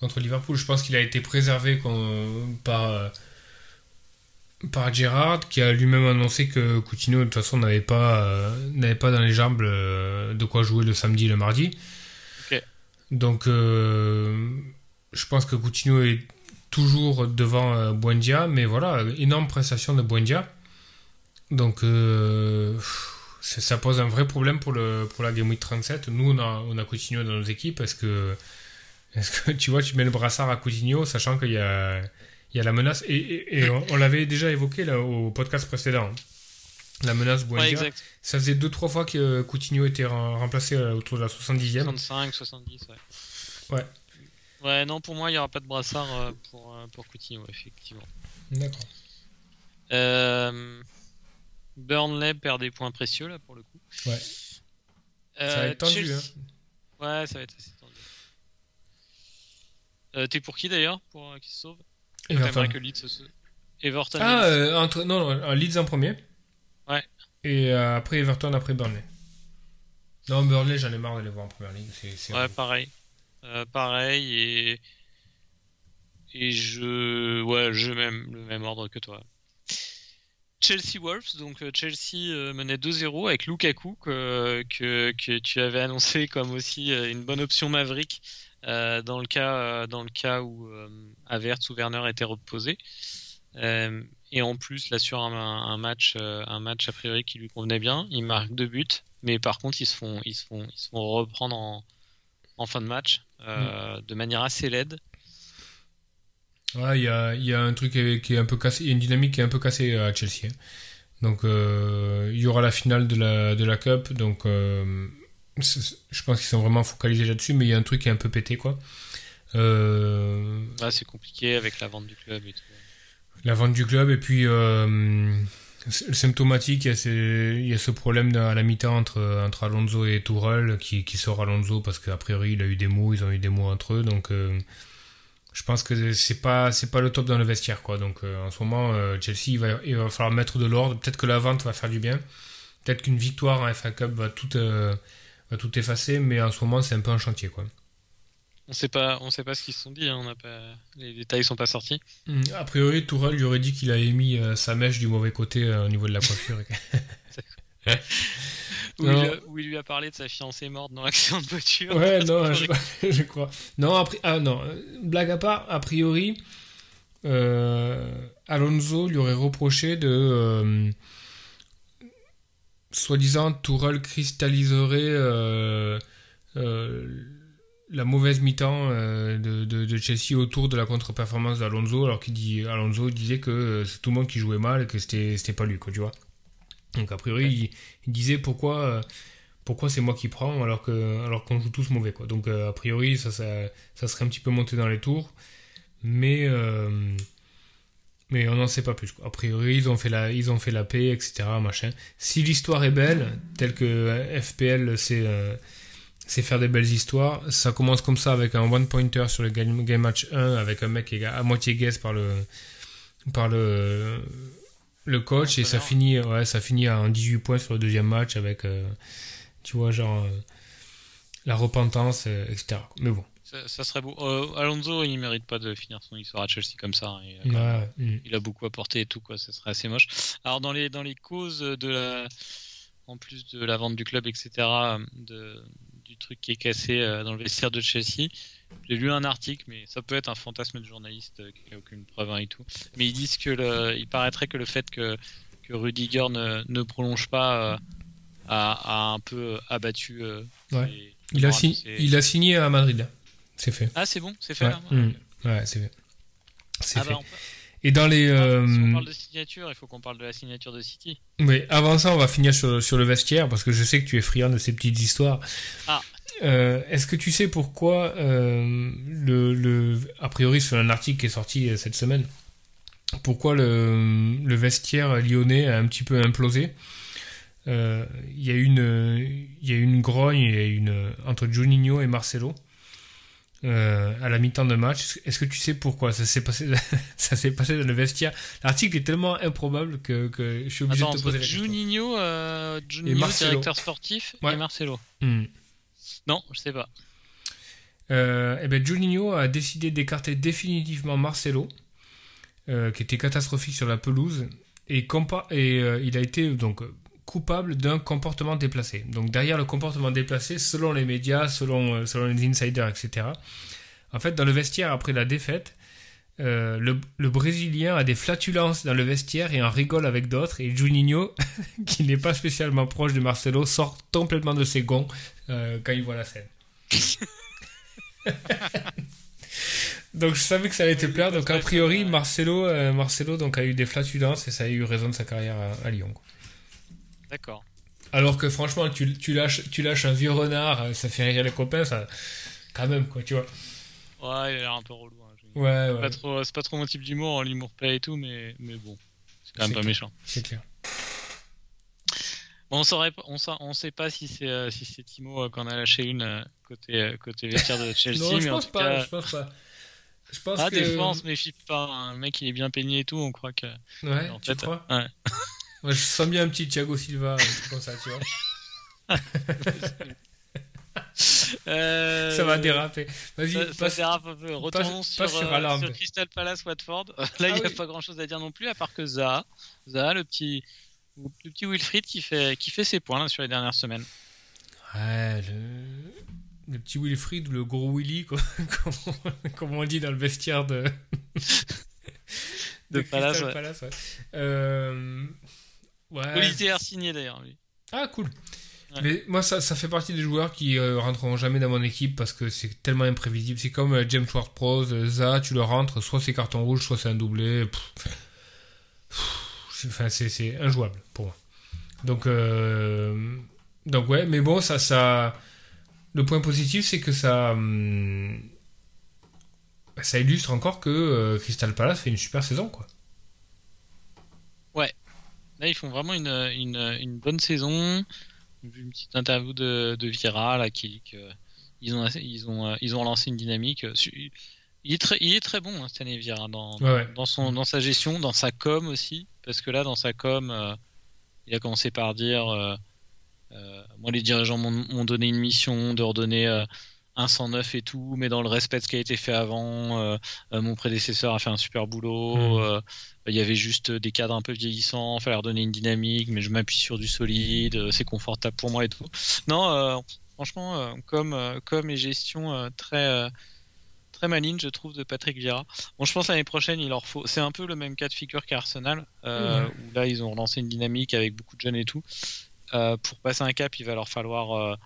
contre Liverpool, je pense qu'il a été préservé con- par, euh, par Gerrard, qui a lui-même annoncé que Coutinho, de toute façon, n'avait pas, euh, pas dans les jambes euh, de quoi jouer le samedi et le mardi. Donc, euh, je pense que Coutinho est toujours devant euh, Buendia, mais voilà, énorme prestation de Buendia. Donc, euh, ça, pose un vrai problème pour, le, pour la Game Week 37. Nous, on a, on a Coutinho dans nos équipes. Est-ce que, est-ce que tu vois, tu mets le brassard à Coutinho, sachant qu'il y a, il y a la menace. Et, et- et on, on l'avait déjà évoqué là, au podcast précédent. La menace Buendia. ça faisait deux trois fois que Coutinho était rem- remplacé euh, autour de la 70e. 65, 70, ouais. Ouais. Ouais, non, pour moi, il n'y aura pas de brassard euh, pour, euh, pour Coutinho, effectivement. D'accord. Euh, Burnley perd des points précieux, là, pour le coup. Ouais. Euh, Ça va être tendu. Chelsea- Hein. Ouais, ça va être assez. Euh, T'es pour qui d'ailleurs Pour euh, qui se sauve? Everton. Que Leeds se sauve Everton. Ah, Leeds. euh, entre, non, non, Leeds en premier. Ouais. Et après Everton, après Burnley. Non, Burnley, j'en ai marre de les voir en première ligue. Ouais, pareil. Pareil et et je ouais, je même le même ordre que toi. Chelsea Wolves, donc Chelsea menait 2-0 avec Lukaku que, que, que tu avais annoncé comme aussi une bonne option Maverick euh, dans le cas euh, dans le cas où euh, Havertz ou Werner étaient reposés. Et en plus là sur un, un match un match a priori qui lui convenait bien, il marque deux buts, mais par contre ils se font ils se font ils se font reprendre en, en fin de match euh, de manière assez laide. Ouais, il y a, y a un truc qui est, qui est un peu cassé, il y a une dynamique qui est un peu cassée à Chelsea. hein. Donc, euh, il y aura la finale de la, de la Cup. Donc, euh, je pense qu'ils sont vraiment focalisés là-dessus, mais il y a un truc qui est un peu pété, quoi. Euh, Là c'est compliqué avec la vente du club et tout. la vente du club, et puis, euh, symptomatique, il y, a ces- il y a ce problème à la mi-temps entre, entre Alonso et Tourelle, qui, qui sort Alonso parce qu'a priori, il a eu des mots, ils ont eu des mots entre eux. Donc, euh, je pense que c'est pas c'est pas le top dans le vestiaire quoi donc euh, en ce moment Chelsea il va, il va falloir mettre de l'ordre peut-être que la vente va faire du bien peut-être qu'une victoire en FA Cup va tout euh, va tout effacer mais en ce moment c'est un peu un chantier quoi. On sait pas on sait pas ce qu'ils se sont dit, hein, on n'a pas les détails sont pas sortis. Hum, a priori Tourelle lui aurait dit qu'il a émis euh, sa mèche du mauvais côté euh, au niveau de la coiffure. [laughs] Où il, a- où il lui a parlé de sa fiancée morte dans l'accident de voiture. ouais [laughs] non je, [laughs] je crois. Non après ah non. Euh, blague à part a priori euh, Alonso lui aurait reproché de euh, soi-disant Tourelle cristalliserait euh, euh, la mauvaise mi-temps euh, de, de, de Chelsea autour de la contre-performance d'Alonso alors qu'il dit Alonso disait que c'est tout le monde qui jouait mal et que c'était pas lui quoi tu vois. Donc a priori il, il disait pourquoi pourquoi c'est moi qui prends alors que alors qu'on joue tous mauvais quoi. Donc a priori ça, ça ça serait un petit peu monté dans les tours. Mais mais on n'en sait pas plus a priori ils ont fait la ils ont fait la paix etc machin. Si l'histoire est belle telle que euh, FPL c'est euh, c'est faire des belles histoires ça commence comme ça avec un one pointer sur le game, game match 1 avec un mec qui est à moitié guess par le par le le coach et ça finit ouais ça finit à un 18 points sur le deuxième match avec euh, tu vois genre euh, la repentance euh, etc mais bon Ça, ça serait beau. Euh, Alonso, il mérite pas de finir son histoire à Chelsea comme ça. hein. Il, a, ouais, mm. il a beaucoup apporté et tout, quoi. Ça serait assez moche. Alors, dans les, dans les causes de la. En plus de la vente du club, etc., de, du truc qui est cassé euh, dans le vestiaire de Chelsea, j'ai lu un article, mais ça peut être un fantasme de journaliste euh, qui n'a aucune preuve hein, et tout. Mais ils disent que le, il paraîtrait que le fait que, que Rudiger ne, ne prolonge pas euh, a, a un peu abattu. euh, Ouais. il a signé moral de ses- il a signé à Madrid. C'est fait Ah, c'est bon, c'est fait ouais, là mm. ouais c'est fait c'est Ah fait bah, peut- et dans les Si euh, on parle de signature, il faut qu'on parle de la signature de City. Oui, avant ça, on va finir sur, sur le vestiaire parce que je sais que tu es friand de ces petites histoires. Ah. Euh, Est-ce que tu sais pourquoi euh, le, le a priori c'est un article qui est sorti euh, cette semaine pourquoi le, le vestiaire lyonnais a un petit peu implosé? Euh, Il y a eu une il y a eu une grogne il y a une entre Juninho et Marcelo euh, à la mi-temps de match. Est-ce que tu sais pourquoi ça s'est passé [laughs] ça s'est passé dans le vestiaire? L'article est tellement improbable que, que je suis obligé Attends, de te poser la question. Juninho, euh, Juninho directeur sportif, Ouais. et Marcelo. Hmm. Non, je sais pas. Euh, eh ben Juninho a décidé d'écarter définitivement Marcelo, euh, qui était catastrophique sur la pelouse, et, compa- et euh, il a été donc coupable d'un comportement déplacé. Donc derrière le comportement déplacé, selon les médias, selon, euh, les insiders, etc. En fait, dans le vestiaire après la défaite, euh, le, Brésilien a des flatulences dans le vestiaire et en rigole avec d'autres. Et Juninho, [laughs] qui n'est pas spécialement proche de Marcelo, sort complètement de ses gonds euh, quand il voit la scène. [laughs] donc je savais que ça allait te plaire. Donc a priori, Marcelo, Marcelo donc, a eu des flatulences et ça a eu raison de sa carrière à, Lyon. D'accord. Alors que franchement, tu, tu, lâches, tu lâches un vieux renard, euh, ça fait rire les copains, ça. Quand même, quoi, tu vois. Ouais, il a l'air un peu relou. hein, Ouais, C'est ouais, pas trop, c'est pas trop mon type d'humour, hein, l'humour paix et tout, mais, mais bon, c'est quand même pas clair. méchant. c'est clair. Bon, on saurait, on, sa- on sait pas si c'est euh, si c'est Timo euh, qu'on a lâché une côté côté vestiaire de [laughs] Chelsea, non, je mais en pense tout pas, cas, je pense pas. Je pense ah que... défense, méfie pas. hein, Le mec, il est bien peigné et tout, on croit que. Ouais, en tu fait, crois? ouais. [laughs] Moi, je sens bien un petit Thiago Silva, un truc comme ça, tu vois. Euh, Ça va déraper. Vas-y, Ça, ça passe. dérape un peu. Retournons passe sur, sur euh, sur Crystal Palace Watford. [laughs] Là, il Ah n'y a oui. pas grand chose à dire non plus, à part que Zaha, Zaha le petit, le petit Wilfried qui fait, qui fait ses points là, sur les dernières semaines. Ouais, le... le petit Wilfried ou le gros Willy, quoi. [laughs] comme, on... comme on dit dans le vestiaire de. De Palace, Crystal ouais. Palace, ouais. Euh... ouais. Signé d'ailleurs, lui. Ah, cool. Ouais. Mais moi, ça, ça fait partie des joueurs qui euh, rentreront jamais dans mon équipe parce que c'est tellement imprévisible. C'est comme euh, James Ward-Prowse, euh, Za, tu le rentres, soit c'est carton rouge, soit c'est un doublé. Enfin, c'est- c'est injouable pour moi. Donc, euh, donc ouais, mais bon, ça, ça. Le point positif, c'est que ça. hum, ça illustre encore que euh, Crystal Palace fait une super saison, quoi. Là, ils font vraiment une, une, une bonne saison. J'ai vu une petite interview de, de Vira là, qui que ils ont, ils ont, ils ont lancé une dynamique. Il est très, il est très bon hein, cette année Vira dans, Ouais, ouais. dans son, dans sa gestion, dans sa com aussi, parce que là, dans sa com, euh, il a commencé par dire, euh, euh, moi les dirigeants m'ont donné une mission de redonner un 109 et tout, mais dans le respect de ce qui a été fait avant. euh, euh, mon prédécesseur a fait un super boulot. Mhm. euh, il y avait juste des cadres un peu vieillissants, fallait leur donner une dynamique, mais je m'appuie sur du solide, c'est confortable pour moi et tout. Non, euh, franchement, euh, comme, euh, comme et gestion euh, très, euh, très maligne, je trouve, de Patrick Vieira. Bon, je pense l'année prochaine, il leur faut. C'est un peu le même cas de figure qu'Arsenal, euh, où là, ils ont relancé une dynamique avec beaucoup de jeunes et tout. Euh, pour passer un cap, il va leur falloir.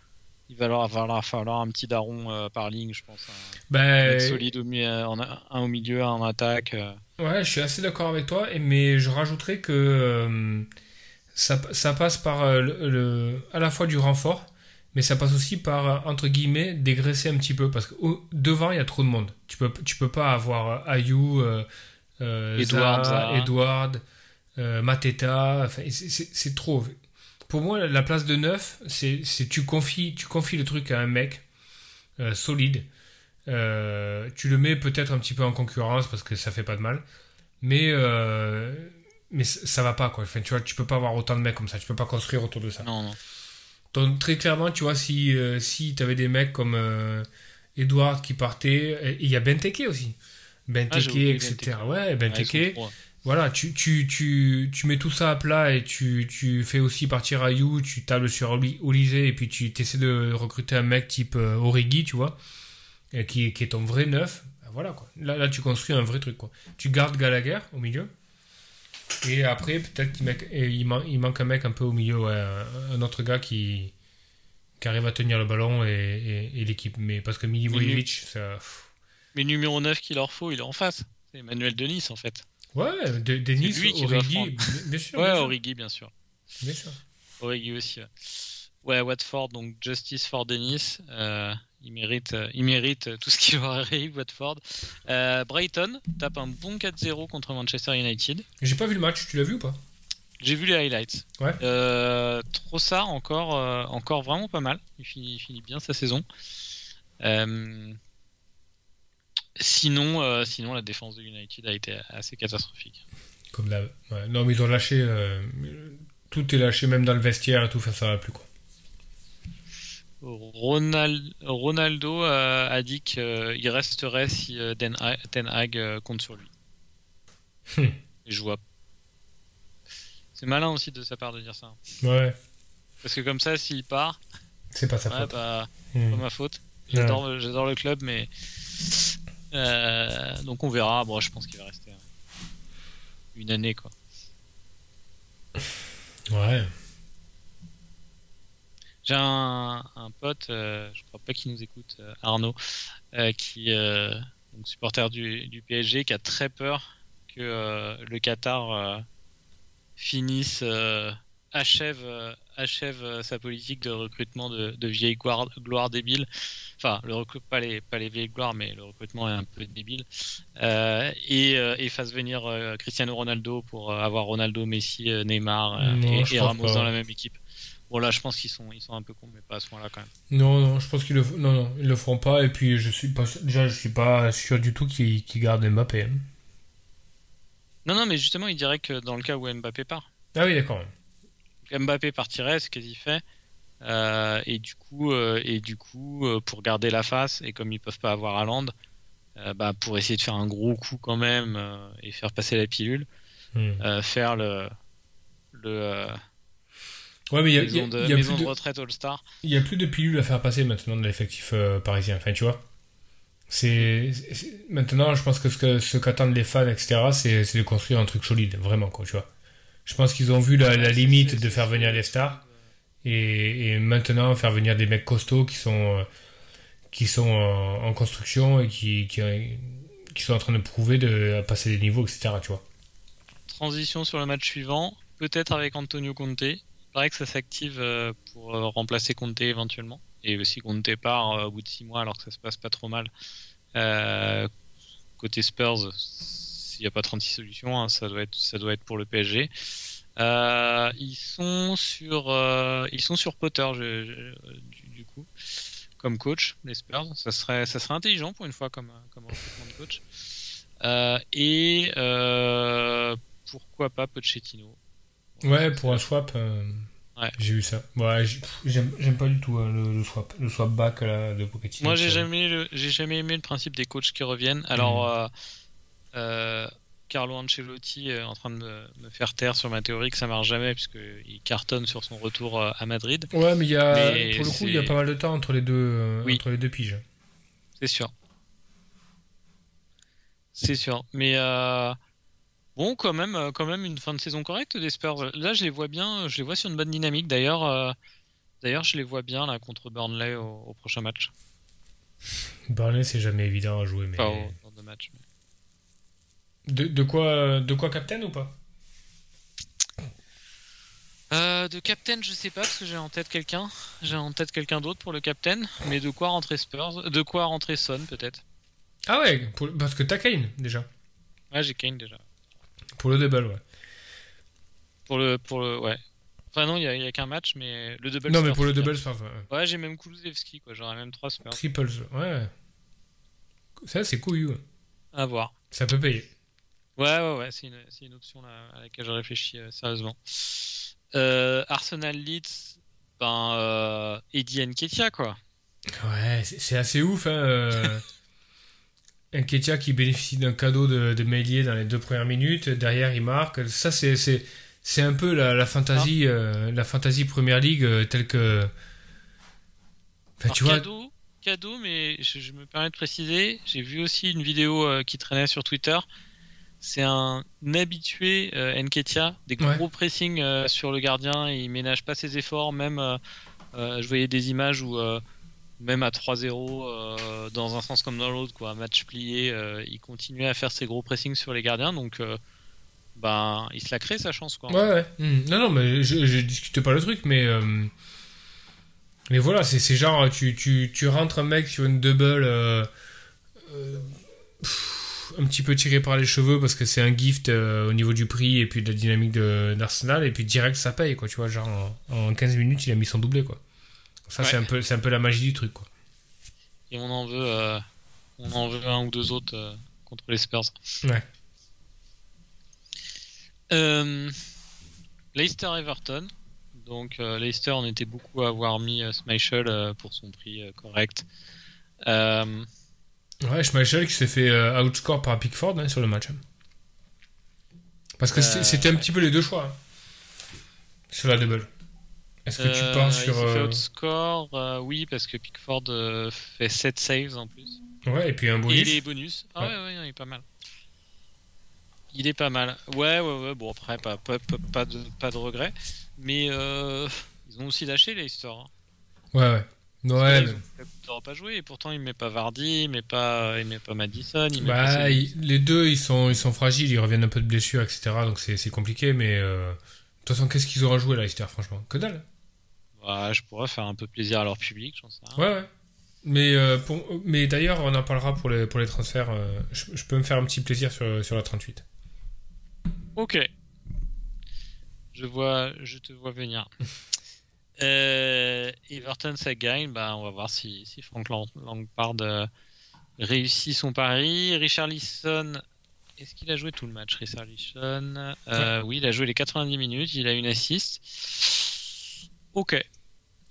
Euh, il va leur, va leur falloir un petit daron euh, par ligne, je pense. Un, Ben, solide au, mi- en, un au milieu, un en attaque. euh. Ouais, je suis assez d'accord avec toi, mais je rajouterais que euh, ça, ça passe par euh, le, le- à la fois du renfort, mais ça passe aussi par, euh, entre guillemets, dégraisser un petit peu, parce que au- devant, il y a trop de monde. Tu peux, tu peux pas avoir euh, Ayou, euh, euh, Edouard, Zaha, Zaha. Edouard, euh, Mateta, enfin, c'est trop. Pour moi, la place de neuf, c'est c'est tu confies, tu confies le truc à un mec euh, solide. Euh, tu le mets peut-être un petit peu en concurrence parce que ça fait pas de mal, mais euh, mais ça va pas quoi. Enfin, tu vois, tu peux pas avoir autant de mecs comme ça. Tu peux pas construire autour de ça. Non, non. Donc très clairement, tu vois, si si t'avais des mecs comme Edouard qui partait, il y a Benteke aussi, Benteke, Ah, j'ai oublié etc. Benteke. Ouais, Ouais, Benteke. trois. Voilà, tu, tu, tu, tu mets tout ça à plat et tu, tu fais aussi partir Ayou, tu tables sur Olysée et puis tu essaies de recruter un mec type euh, Origi, tu vois, et qui, qui est ton vrai neuf. Ben Voilà quoi. Là, là, tu construis un vrai truc quoi. Tu gardes Gallagher au milieu. Et après, peut-être qu'il mec- il, man- il manque un mec un peu au milieu, ouais, un, un autre gars qui, qui arrive à tenir le ballon et, et- et l'équipe. Mais parce que Milivojevic, ça. pff. Mais numéro 9 qu'il leur faut, il est en face. C'est Emmanuel Denis en fait. Ouais, de- Denis, lui qui Origi, bien- sûr. Ouais, bien sûr, Origi bien sûr. bien sûr. Origi aussi. Ouais, Ouais, Watford, donc Justice for Denis. Euh, il mérite, euh, il mérite euh, tout ce qu'il leur arrive, Watford. Euh, Brighton tape un bon 4-0 contre Manchester United. J'ai pas vu le match, tu l'as vu ou pas? J'ai vu les highlights. Ouais. Euh, Trossard encore, euh, encore vraiment pas mal. Il finit, il finit bien sa saison. Euh, sinon, euh, sinon, la défense de United a été assez catastrophique. Comme. Ouais. Non, mais ils ont lâché. euh, tout est lâché, même dans le vestiaire et tout, enfin, ça va plus quoi. Ronald- Ronaldo euh, a dit qu'il resterait si euh, Den Hag euh, compte sur lui. Hmm. Et je vois. C'est malin aussi de sa part de dire ça. Ouais, Parce que comme ça, s'il part, c'est pas sa ouais, faute. bah, Hmm. pas ma faute. J'adore le club, mais Euh, donc on verra. Bon, je pense qu'il va rester une année, quoi. Ouais. J'ai un, un pote, euh, je crois pas qu'il nous écoute, euh, Arnaud, euh, qui donc supporter du, du PSG, qui a très peur que le Qatar finisse, achève, achève euh, sa politique de recrutement de, de vieilles gloires, débiles. Enfin, le pas les pas les vieilles gloires, mais le recrutement est un peu débile. Euh, et, euh, et fasse venir Cristiano Ronaldo pour avoir Ronaldo, Messi, Neymar Non, et, Ramos pas. dans la même équipe. Bon là, je pense qu'ils sont ils sont un peu cons, mais pas à ce point-là quand même. Non, non, je pense qu'ils le, non, non, ils le feront pas. Et puis, je suis pas, déjà, je suis pas sûr du tout qu'ils qu'ils gardent Mbappé. hein. Non, non, mais justement, il dirait que dans le cas où Mbappé part, Ah oui, d'accord. Mbappé partirait, c'est quasi fait. Euh, et du coup, euh, et du coup, euh, pour garder la face et comme ils peuvent pas avoir Haaland, bah, pour essayer de faire un gros coup quand même et faire passer la pilule, Hmm. faire le le Ouais, mais il y a, il y a- maison, de, il y a maison plus de de, retraite All Star. il y a plus de pilules à faire passer maintenant de l'effectif parisien. Enfin, tu vois. C'est maintenant, je pense que ce ce qu'attendent les fans, etc., c'est c'est de construire un truc solide, vraiment, quoi, tu vois. Je pense qu'ils ont vu la, limite de faire venir les stars et, maintenant faire venir des mecs costauds qui sont euh, qui sont en, en construction et qui, qui sont en train de prouver de à passer des niveaux, etc. Tu vois. Transition sur le match suivant, peut-être avec Antonio Conte. Il paraît que ça s'active euh, pour euh, remplacer Conte éventuellement. Et si Conte part euh, au bout de 6 mois alors que ça se passe pas trop mal. Euh, côté Spurs, s'il n'y a pas 36 solutions, hein, ça, doit être, ça doit être pour le PSG. Euh, ils sont sur euh, ils sont sur Potter je- je- du, du coup comme coach les Spurs ça serait ça serait intelligent pour une fois comme comme recrutement de coach Euh, et pourquoi pas Pochettino Ouais, pour un swap, Ouais. j'ai vu ça. Ouais, j'aime pas du tout hein, le, le swap, le swap back là, de Pochettino. Moi, j'ai jamais, le- j'ai jamais aimé le principe des coachs qui reviennent. Alors, euh, Carlo Ancelotti est en train de me, faire taire sur ma théorie que ça marche jamais puisqu'il cartonne sur son retour euh, à Madrid. Ouais, mais il y a, Mais pour le coup, il y a pas mal de temps entre les deux, euh, Oui. entre les deux piges. C'est sûr. C'est sûr. Mais euh, bon, quand même, euh, quand même une fin de saison correcte des Spurs. Là, je les vois bien. Je les vois sur une bonne dynamique. D'ailleurs, euh, d'ailleurs, je les vois bien là contre Burnley au, au prochain match. Burnley, c'est jamais évident à jouer, mais Enfin, au, dans deux matchs. De, de quoi, de quoi captain ou pas? Euh, de captain, je sais pas parce que j'ai en tête quelqu'un. J'ai en tête quelqu'un d'autre pour le captain. Mais de quoi rentrer Spurs De quoi rentrer Son peut-être? Ah ouais, pour- parce que t'as Kane déjà Ouais, j'ai Kane déjà. pour le double, ouais. Pour le, pour le, ouais. Enfin non, il y a, il y a qu'un match, mais le double. non, mais pour le double, Spurs, ouais. Ouais, j'ai même Kulusevski quoi. J'aurais même trois Spurs. triples, ouais. Ça, c'est ouais. À voir. ça peut payer. Ouais, ouais, ouais. C'est une, une option là, à laquelle je réfléchis euh, sérieusement. Euh, Arsenal Leeds, ben euh, Eddie Nketiah quoi. Ouais, c'est assez ouf, hein. euh, [laughs] Nketiah qui bénéficie d'un cadeau de, de Mélier dans les deux premières minutes, derrière il marque. Ça, c'est un peu la, la fantasy euh, la fantasy Première Ligue telle que. Enfin, Alors, tu vois. cadeau, cadeau, mais je, je me permets de préciser, j'ai vu aussi une vidéo qui traînait sur Twitter. C'est un habitué euh, Nketiah, des gros pressing euh, sur le gardien, il ménage pas ses efforts, même euh, euh, je voyais des images où même à 3-0 euh, dans un sens comme dans l'autre, quoi, match plié, il continuait à faire ses gros pressings sur les gardiens, donc ben il se la crée sa chance quoi. Ouais, ouais. Hmm. Non, non, mais je, je discute pas le truc, mais. Mais voilà, c'est genre, tu, tu, tu rentres un mec sur une double. pff, un petit peu tiré par les cheveux parce que c'est un gift euh, au niveau du prix et puis de la dynamique de- d'Arsenal, et puis direct ça paye, quoi. Tu vois, genre en, en 15 minutes, il a mis son doublé, quoi. Ça, c'est un, peu- c'est un peu la magie du truc, quoi. Et on en veut, euh, on en veut un ou deux autres euh, contre les Spurs. Ouais. Leicester Everton. Donc Leicester, on était beaucoup à avoir mis euh, pour son prix correct. Euh, Ouais, Schmeichel qui s'est fait euh, outscore par Pickford hein, sur le match. hein. Parce que c'était- Euh, c'était un petit peu les deux choix hein, sur la double. Est-ce que tu euh, penses il sur. s'est fait outscore, oui, parce que Pickford fait 7 saves en plus. Ouais, et puis un bonus. Et les bonus. Ah Ouais. ouais, ouais, il est pas mal. Il est pas mal. Ouais, ouais, ouais. Bon, après, pas, pas, pas, pas de, pas de regret. Mais euh, ils ont aussi lâché Leicester. Hein. Ouais, ouais. Ouais, ils coups de pas jouer. Et pourtant, il met pas Vardy, il met pas, il met pas Madison. Il met Bah, pas il- les deux, ils sont, ils sont fragiles, ils reviennent un peu de blessures, etc. Donc c'est c'est compliqué, mais euh, de toute façon, qu'est-ce qu'ils auront joué, Leicester, franchement? Que dalle. Ouais, je pourrais faire un peu plaisir à leur public, j'en sais rien. Ouais, ouais. Mais, euh, pour, mais d'ailleurs, on en parlera pour les, pour les transferts. euh, je, je peux me faire un petit plaisir sur, sur la 38. Ok. Je vois, je te vois venir. Euh, Everton, ça gagne. Bah, on va voir si, si Frank Lampard euh, réussit son pari. Richard Lisson, est-ce qu'il a joué tout le match, Richard Lisson? Euh, Oui, il a joué les 90 minutes. Il a une assist. Ok.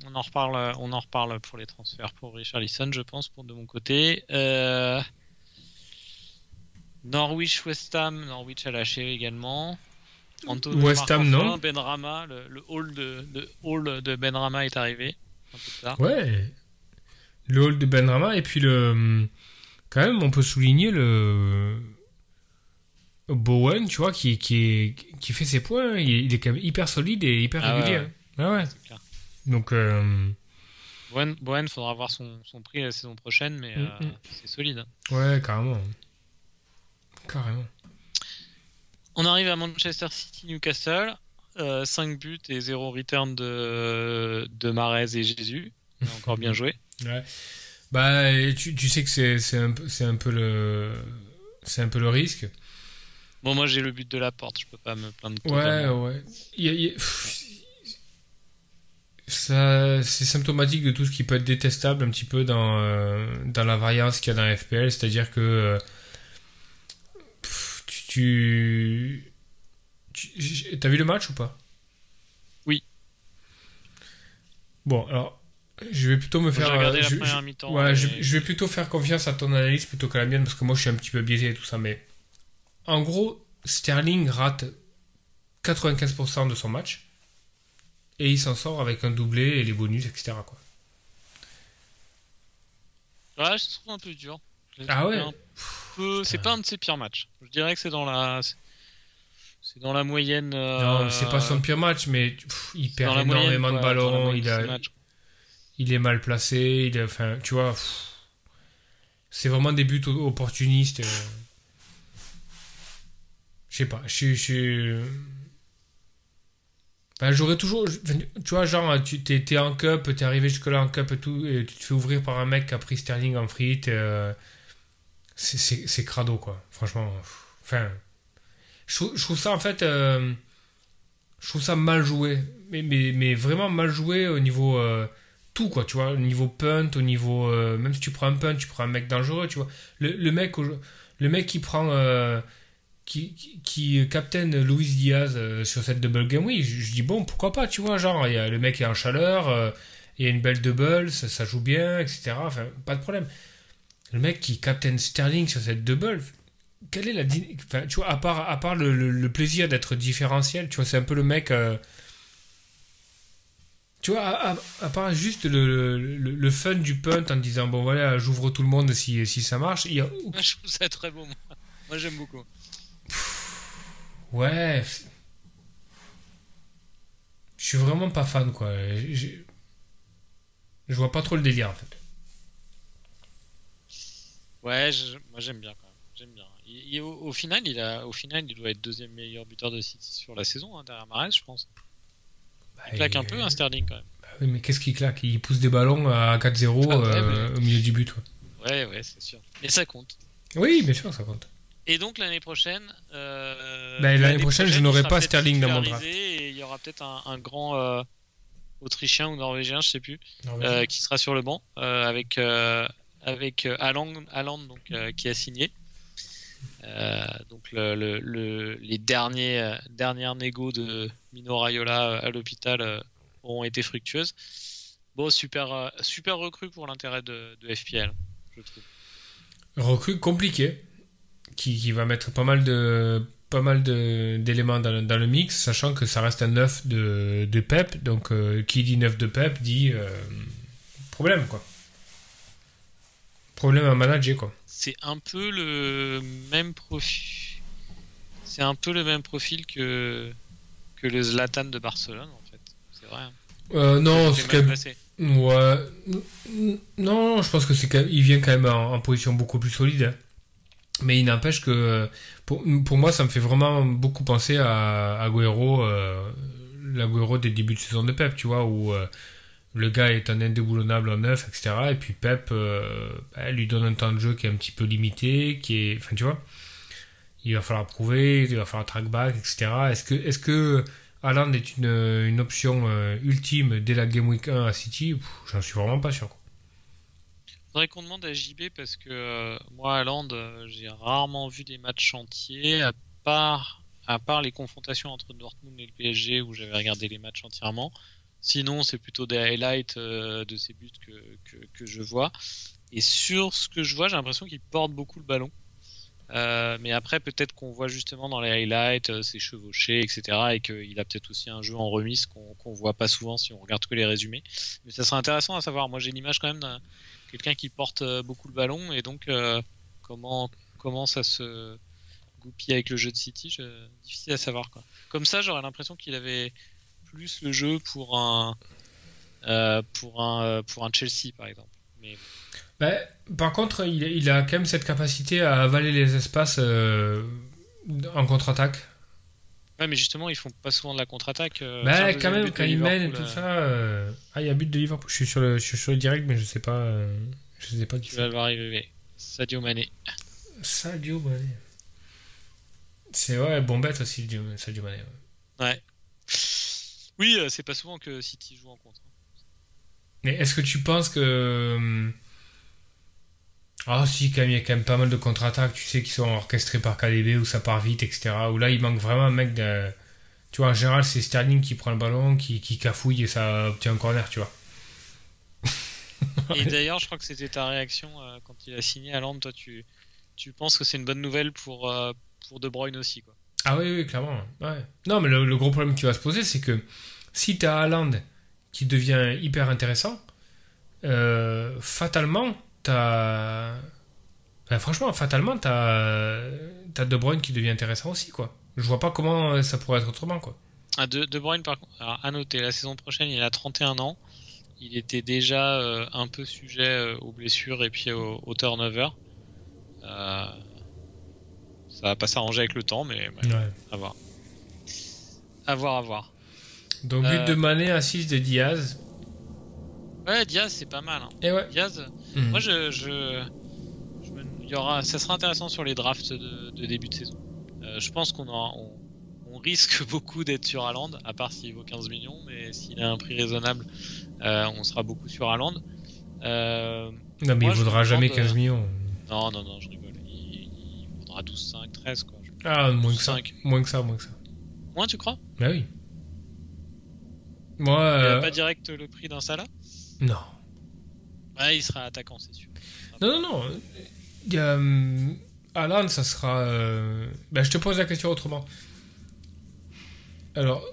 On en reparle, on en reparle pour les transferts pour Richard Lisson, je pense, pour de mon côté. Euh, Norwich West Ham, Norwich a lâché également. Antonio West Ham, non. Benrama, le, le hall de, de hall de Benrama est arrivé. Un peu tard. Ouais. Le hall de Benrama, et puis le. Quand même, on peut souligner le. Bowen, tu vois, qui, qui, qui fait ses points. Il est, il est quand même hyper solide et hyper Ah régulier. ouais. hein. Ah ouais. Clair. Donc, euh, Bowen, Bowen, faudra voir son, son prix la saison prochaine, mais Mm, euh, mm. c'est solide. ouais, carrément. Carrément. On arrive à Manchester City Newcastle. 5 buts et 0 return de, de Marez et Jésus. A encore bien joué. [laughs] Ouais. Bah, et tu, tu sais que c'est c'est un, c'est un peu le. C'est un peu le risque. Bon, moi j'ai le but de la porte, je peux pas me plaindre. Ouais, ouais. Il y a- il y a- pff, Ça, c'est symptomatique de tout ce qui peut être détestable un petit peu dans, euh, dans la variance qu'il y a dans la FPL, c'est-à-dire que euh, tu, t'as vu le match ou pas? Oui. Bon, alors, je vais plutôt me faire. Euh, je- je- mi-temps. Ouais, et- je, je vais plutôt faire confiance à ton analyse plutôt qu'à la mienne parce que moi je suis un petit peu biaisé et tout ça. Mais en gros, Sterling rate 95% de son match et il s'en sort avec un doublé et les bonus, etc. Quoi. Ouais, je trouve un peu dur. Ah ouais C'est pas un de ses pires matchs. Je dirais que c'est dans la. C'est dans la moyenne. euh, Non, c'est pas son pire match, mais pff, il perd moyenne, énormément de ballons, il, a, est mal placé, il a- enfin, tu vois, c'est vraiment des buts opportunistes. euh. Je sais pas, je suis- suis. Ben, j'aurais toujours. Tu vois, genre, tu t'es, en cup, t'es arrivé jusque-là en cup et tout, et tu te fais ouvrir par un mec qui a pris Sterling en frite. euh, c'est, crado, quoi. Franchement. Enfin. Je trouve, ça, en fait. euh, je trouve ça mal joué. Mais, mais, mais vraiment mal joué au niveau. euh, tout, quoi, tu vois. Au niveau punt, au niveau. euh, même si tu prends un punt, tu prends un mec dangereux, tu vois. Le, le mec, le mec qui prend. qui, qui, qui captaine Luis Diaz sur cette double game, oui, je, dis bon, pourquoi pas, tu vois, genre, y a, le mec est en chaleur, il y a une belle double, ça, ça joue bien, etc. Enfin, pas de problème. Le mec qui captaine Sterling sur cette double, quelle est la. Enfin, tu vois, à part, à part le, le- le plaisir d'être différentiel, tu vois, c'est un peu le mec. euh, tu vois, à, à- à part juste le, le, fun du punt en disant bon voilà, j'ouvre tout le monde si, si ça marche, il y a je trouve ça très beau. Moi, moi j'aime beaucoup. Ouais. Je suis vraiment pas fan, quoi. Je vois pas trop le délire, en fait. Ouais, je- moi j'aime bien quand même. J'aime bien. Il- il- au, au final, il a, au final, il doit être deuxième meilleur buteur de City sur la saison hein, derrière Mahrez, je pense. Il claque un peu, hein, Sterling quand même. Bah oui, mais qu'est-ce qu'il claque? Il pousse des ballons à 4-0 Ah ouais, euh, mais- au milieu du but, ouais. Ouais, ouais, c'est sûr. Et ça compte. Oui, bien sûr, ça compte. Et donc l'année prochaine. euh, Bah, l'année prochaine, je n'aurai pas Sterling dans mon draft. Et il y aura peut-être un, un grand euh, Autrichien ou Norvégien, je sais plus, euh, qui sera sur le banc avec avec euh, Haaland, Haaland, donc euh, qui a signé. Euh, donc le, le- le- les derniers dernières négos de Mino Raiola à l'hôpital ont été fructueuses. Bon, super super recrue pour l'intérêt de, FPL, je trouve. Recrue compliqué, qui, qui va mettre pas mal de pas mal d'éléments dans, le- mix, sachant que ça reste un 9 de, de Pep. Donc, qui dit 9 de Pep dit problème, quoi. Problème à manager, quoi. C'est un peu le même profil. C'est un peu le même profil que que le Zlatan de Barcelone, en fait. C'est vrai. hein. Euh, non. Ouais. Non, je pense que c'est quand même- il vient quand même en, en position beaucoup plus solide. hein. Mais il n'empêche que pour, pour moi, ça me fait vraiment beaucoup penser à Agüero, euh, l'Agüero des débuts de saison de Pep, tu vois, où euh, le gars est un indéboulonnable en neuf, etc. Et puis Pep euh, bah, lui donne un temps de jeu qui est un petit peu limité, qui est, enfin, tu vois, il va falloir prouver, il va falloir track back, etc. Est-ce que, est-ce que Haaland est une, option euh, ultime dès la Game Week 1 à City? J'en suis vraiment pas sûr. quoi. Faudrait qu'on demande à JB parce que euh, moi à Land, euh, j'ai rarement vu des matchs entiers, à part à part les confrontations entre Dortmund et le PSG où j'avais regardé les matchs entièrement. Sinon, c'est plutôt des highlights euh, de ces buts que, que, je vois. Et sur ce que je vois, j'ai l'impression qu'il porte beaucoup le ballon. Euh, mais après, peut-être qu'on voit justement dans les highlights euh, ses chevauchés, etc. Et qu'il a peut-être aussi un jeu en remise qu'on qu'on voit pas souvent si on regarde que les résumés. Mais ça serait intéressant à savoir. Moi, j'ai l'image quand même d'un quelqu'un qui porte beaucoup le ballon et donc comment comment ça se goupille avec le jeu de City, je... difficile à savoir. Comme ça, j'aurais l'impression qu'il avait plus le jeu pour un euh, pour un euh, pour un Chelsea par exemple. Mais Bah, par contre, il, il a quand même cette capacité à avaler les espaces euh, en contre-attaque. ouais, mais justement, ils font pas souvent de la contre-attaque. euh, bah, quand même, quand il mène et tout ça. Ah, il y a but de Liverpool. Je suis sur le, je suis sur le direct, mais je sais pas. Je sais pas qui Tu vas le voir arriver. Sadio Mané. Sadio Mané. C'est ouais, bon bête aussi, Sadio Sadio Mané. ouais. Ouais. Oui, euh, c'est pas souvent que City joue en contre. Mais est-ce que tu penses que. hum, Ah, si, quand même, il y a quand même pas mal de contre-attaques, tu sais, qui sont orchestrées par KDB, où ça part vite, etc. Où là, il manque vraiment un mec de. Tu vois, en général, c'est Sterling qui prend le ballon, qui, qui cafouille et ça obtient un corner, tu vois. Et [laughs] d'ailleurs, je crois que c'était ta réaction euh, quand il a signé à Londres. Toi, tu, tu penses que c'est une bonne nouvelle pour, euh, pour De Bruyne aussi, quoi. Ah oui, oui, clairement. Ouais. Non, mais le, gros problème qui va se poser, c'est que si tu as Haaland qui devient hyper intéressant, euh, fatalement, tu as. franchement, fatalement, tu as, De Bruyne qui devient intéressant aussi, quoi. Je vois pas comment ça pourrait être autrement, quoi. Ah, de, de Bruyne, par contre, à noter, la saison prochaine, il a 31 ans. Il était déjà euh, un peu sujet euh, aux blessures et puis au, au turnover. Euh, ça va pas s'arranger avec le temps, mais ouais, Ouais. à voir. À voir, à voir. Donc, but Euh, de Mané, assist de Diaz. Ouais, Diaz, c'est pas mal. hein. Et ouais. Diaz, Mhm. moi, je, je, je me- il y aura, ça sera intéressant sur les drafts de, de début de saison. Euh, je pense qu'on aura- on, on risque [laughs] beaucoup d'être sur Haaland, à part s'il vaut 15 millions, mais s'il a un prix raisonnable, euh, on sera beaucoup sur Haaland. Euh, Non, mais moi, il vaudra jamais demande, 15 euh, millions. non, non, non, je rigole. Il, il vaudra 12, 5, 13, quoi. Je- Ah, moins que ça. 5. Moins que ça, moins que ça. Moins, tu crois? Bah oui. Moi, Il euh, a pas direct le prix d'un Salah? Non. Ouais, il sera attaquant, c'est sûr. Non, non, non. Il y a, hum, Haaland, ça sera. euh, ben, je te pose la question autrement. Alors,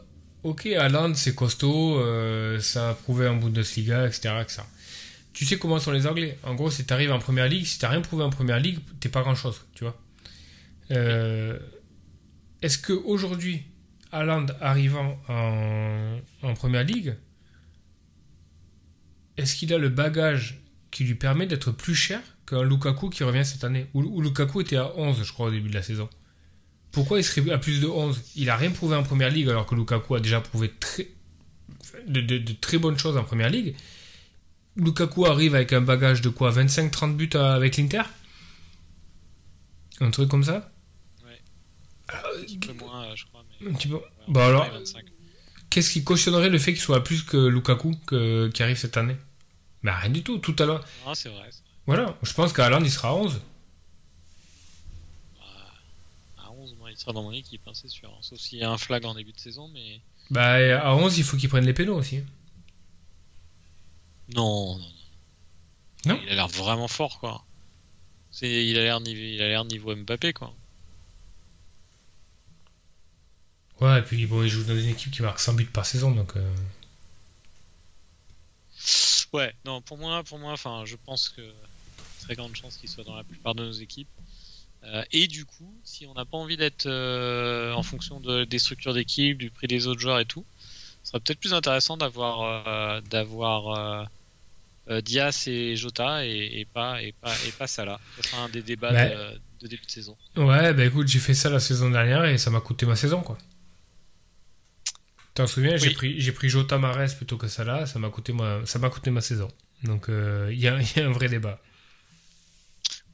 ok, Haaland, c'est costaud, euh, ça a prouvé en Bundesliga, etc., etc. Tu sais comment sont les Anglais? En gros, si tu arrives en première ligue, si tu rien prouvé en première ligue, t'es pas grand chose. Euh, Est-ce que aujourd'hui, Haaland arrivant en, en première ligue, est-ce qu'il a le bagage qui lui permet d'être plus cher qu'un Lukaku qui revient cette année où, Lukaku était à 11, je crois, au début de la saison. Pourquoi il serait à plus de 11 Il a rien prouvé en première ligue alors que Lukaku a déjà prouvé de, de- très bonnes choses en première ligue. Lukaku arrive avec un bagage de quoi 25-30 buts avec l'Inter? Un truc comme ça? Un petit peu moins, euh, je crois. Mais... un petit peu. Ouais, Bah alors, ouais, 25. Qu'est-ce qui cautionnerait le fait qu'il soit plus que Lukaku que- qui arrive cette année? Bah rien du tout, tout à l'heure. Ah, c'est vrai. Voilà, je pense qu'Haaland il sera à 11. À 11, moi, il sera dans mon équipe, hein, c'est sûr. Sauf s'il y a un flag en début de saison, mais. Bah à 11 il faut qu'il prenne les pénaux aussi. Non, non, non. Non Il a l'air vraiment fort, quoi. Il a l'air niveau, il a l'air niveau Mbappé, quoi. Ouais, et puis bon, il joue dans une équipe qui marque 100 buts par saison, donc... euh, Ouais, non, pour moi, pour moi, enfin, je pense que très grande chance qu'il soit dans la plupart de nos équipes. Euh, et du coup, si on n'a pas envie d'être euh, en fonction de, des structures d'équipe, du prix des autres joueurs et tout, ce serait peut-être plus intéressant d'avoir euh, d'avoir Diaz et Jota et, et pas et pas et pas Salah. Ce sera un des débats de, de début de saison. Ouais, bah écoute, j'ai fait ça la saison dernière et ça m'a coûté ma saison, quoi. T'en souviens, j'ai Oui. pris, j'ai pris Jota Mares plutôt que Salah, ça m'a coûté ma, ça m'a coûté ma saison. Donc euh, il y, a, il y a un vrai débat.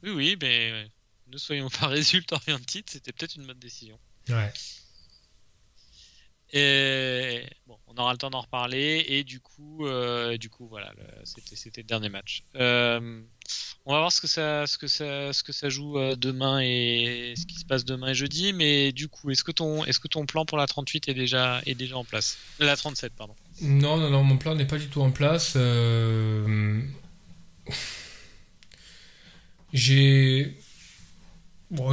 Oui, oui, mais euh, ne soyons pas [laughs] résultats rien de titre, c'était peut-être une bonne décision. Ouais. Et bon, on aura le temps d'en reparler. Et du coup, euh, du coup, voilà, c'était le dernier match. Euh, on va voir ce que ça, ce que ça, ce que ça joue euh, demain et ce qui se passe demain et jeudi. Mais du coup, est-ce que ton, est-ce que ton plan pour la 38 est déjà, est déjà en place? La 37, pardon. Non, non, non, mon plan n'est pas du tout en place. J'ai.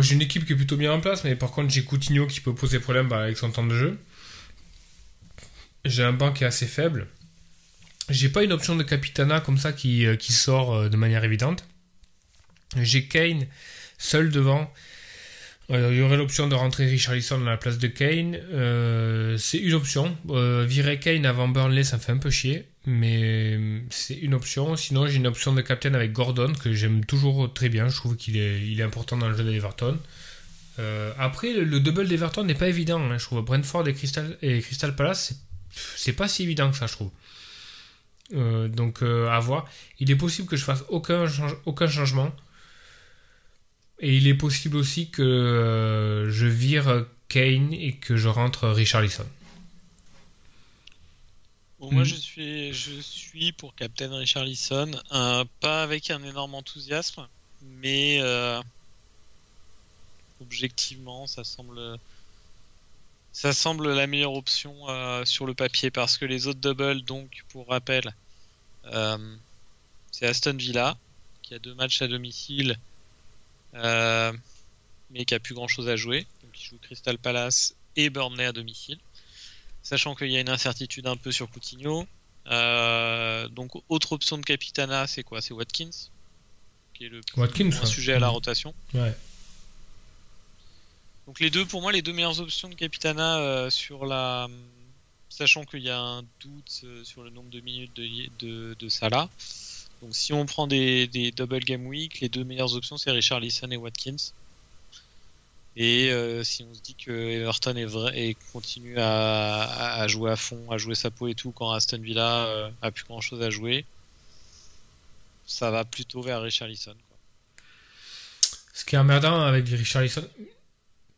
J'ai une équipe qui est plutôt bien en place, mais par contre, j'ai Coutinho qui peut poser problème bah, avec son temps de jeu. J'ai un banc qui est assez faible. J'ai pas une option de capitana comme ça qui, euh, qui sort euh, de manière évidente. J'ai Kane seul devant. Il y aurait l'option de rentrer Richarlison à la place de Kane. Euh, c'est une option. Euh, virer Kane avant Burnley, ça me fait un peu chier. Mais c'est une option. Sinon, j'ai une option de captain avec Gordon que j'aime toujours très bien. Je trouve qu'il est, il est important dans le jeu d'Everton. Après, le, le double d'Everton n'est pas évident. hein. Je trouve Brentford et Crystal, et Crystal Palace, c'est- pas si évident que ça, je trouve. Euh, donc, euh, à voir. Il est possible que je fasse aucun, change- aucun changement. Et il est possible aussi que euh, je vire Kane et que je rentre Richarlison. Bon, moi, Mhm. je suis, je suis pour Captain Richarlison, euh, pas avec un énorme enthousiasme, mais objectivement, ça semble, ça semble la meilleure option euh, sur le papier parce que les autres doubles, donc, pour rappel, euh, c'est Aston Villa qui a deux matchs à domicile, euh, mais qui a plus grand chose à jouer, donc il joue Crystal Palace et Burnley à domicile sachant qu'il y a une incertitude un peu sur Coutinho. Donc, autre option de Capitana, c'est quoi? C'est Watkins, qui est le plus Watkins, moins ouais. sujet à la rotation. Ouais. Donc, les deux, pour moi, les deux meilleures options de Capitana euh, sur la. Sachant qu'il y a un doute euh, sur le nombre de minutes de, de, de Salah. Donc, si on prend des, des double game week, les deux meilleures options, c'est Richarlison et Watkins. Et euh, si on se dit que Everton est vrai et continue à, à- à jouer à fond, à jouer sa peau et tout, quand Aston Villa euh, a plus grand chose à jouer, ça va plutôt vers Richarlison. Quoi. Ce qui est emmerdant avec Richarlison,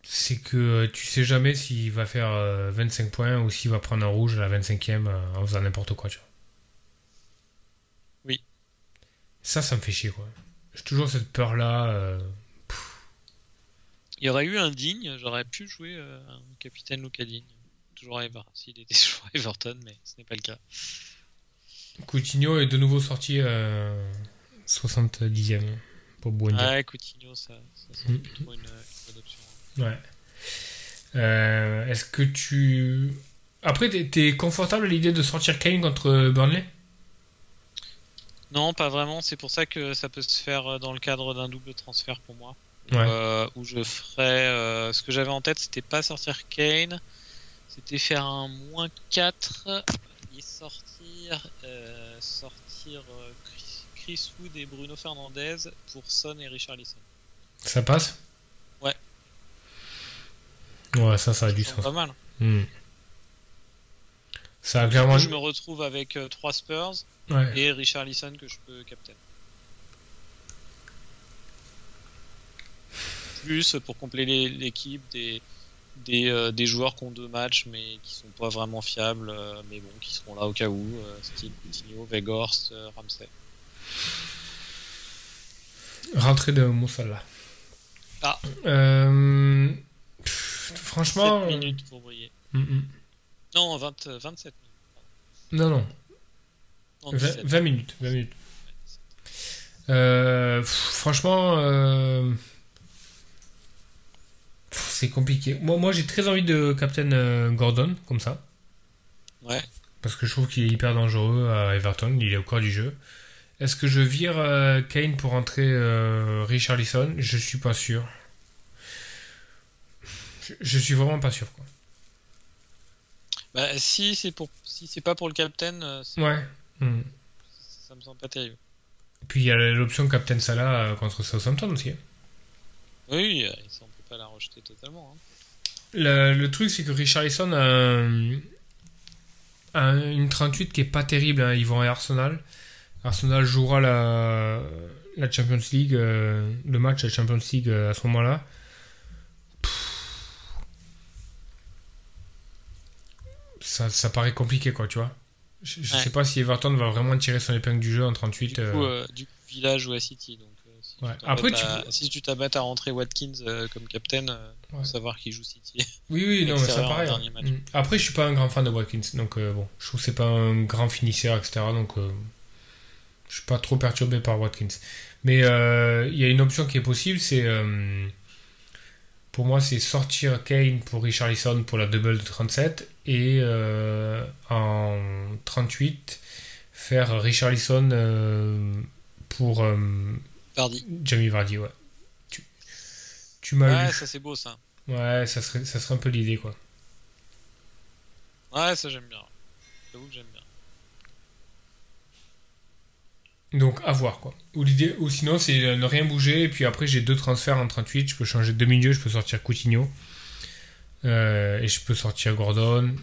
c'est que euh, tu sais jamais s'il va faire euh, 25 points ou s'il va prendre un rouge à la 25e euh, en faisant n'importe quoi. Tu vois. Oui. Ça, ça me fait chier. quoi. J'ai toujours cette peur-là. euh, Il y aurait eu un digne, j'aurais pu jouer euh, un capitaine Luca Digne. Toujours à Ever, s'il était [laughs] toujours à Everton, mais ce n'est pas le cas. Coutinho est de nouveau sorti euh, 70e pour Buendia. Ouais, Coutinho, ça, Mm. une. Ouais. Euh, Est-ce que tu. Après, t'es- t'es confortable à l'idée de sortir Kane contre Burnley? Non, pas vraiment. C'est pour ça que ça peut se faire euh, dans le cadre d'un double transfert pour moi. Ouais. Euh, où je ferais. euh, ce que j'avais en tête, c'était pas sortir Kane, c'était faire un moins 4 et sortir, euh, sortir euh, Chris, Chris Wood et Bruno Fernandez pour Son et Richarlison. Ça passe? Ouais, ça, ça a du sens. pas mal. Hmm. Ça a clairement. Je me retrouve avec 3 Spurs Ouais. et Richarlison que je peux capter. Plus pour compléter l'équipe des, des, euh, des joueurs qui ont deux matchs mais qui sont pas vraiment fiables, euh, mais bon, qui seront là au cas où, euh, style Coutinho, Weghorst, euh, Ramsey. Rentrée de Moussala. Ah. Euh, franchement. 7 minutes pour briller. euh, mm, mm. Non, 20, euh, 27 minutes. Non, non. Non, 20, 17. 20 minutes. 20 minutes. Euh, pff, franchement, euh, c'est compliqué. Moi, moi j'ai très envie de Captain euh, Gordon, comme ça. Ouais. Parce que je trouve qu'il est hyper dangereux à Everton. Il est au corps du jeu. Est-ce que je vire euh, Kane pour entrer euh, Richarlison? Je suis pas sûr. Je, je suis vraiment pas sûr. Quoi. Bah, si c'est pour, si c'est pas pour le captain, euh, c'est- Ouais. Hmm. ça me semble pas terrible. Puis il y a l'option Captain Salah euh, contre Southampton aussi. hein. Oui, euh, ça on peut pas la rejeter totalement. hein. Le, le truc, c'est que Richarlison a, a un- une 38 qui est pas terrible. hein. Ils vont à Arsenal. Arsenal jouera la, la Champions League, euh, le match la Champions League euh, à ce moment-là. Ça, ça paraît compliqué, quoi, tu vois. Je, je Ouais. sais pas si Everton va vraiment tirer son épingle du jeu en 38. Du euh, coup, euh, du coup, Villa joue à City. Donc, euh, si Ouais. tu Après, à- si tu t'abattes à rentrer Watkins euh, comme captain, euh, faut Ouais. savoir qu'il joue City. Oui, oui, non, mais ça dernier match. Mm. Après, je suis pas un grand fan de Watkins, donc euh, bon, je trouve que c'est pas un grand finisseur, etc. Donc, euh, je suis pas trop perturbé par Watkins. Mais euh, il y a une option qui est possible, c'est euh, pour moi, c'est sortir Kane pour Richarlison pour la double de 37 et euh, en 38 faire Richarlison euh, pour euh. Jamie Vardy. Ouais. Tu, tu m'as Ouais, lu. ça c'est beau ça. Ouais, ça serait, ça serait un peu l'idée quoi. Ouais, ça j'aime bien. J'avoue que j'aime bien. Donc à voir quoi. Ou, l'idée, ou sinon c'est ne rien bouger et puis après j'ai deux transferts en 38, je peux changer de milieu, je peux sortir Coutinho euh, et je peux sortir Gordon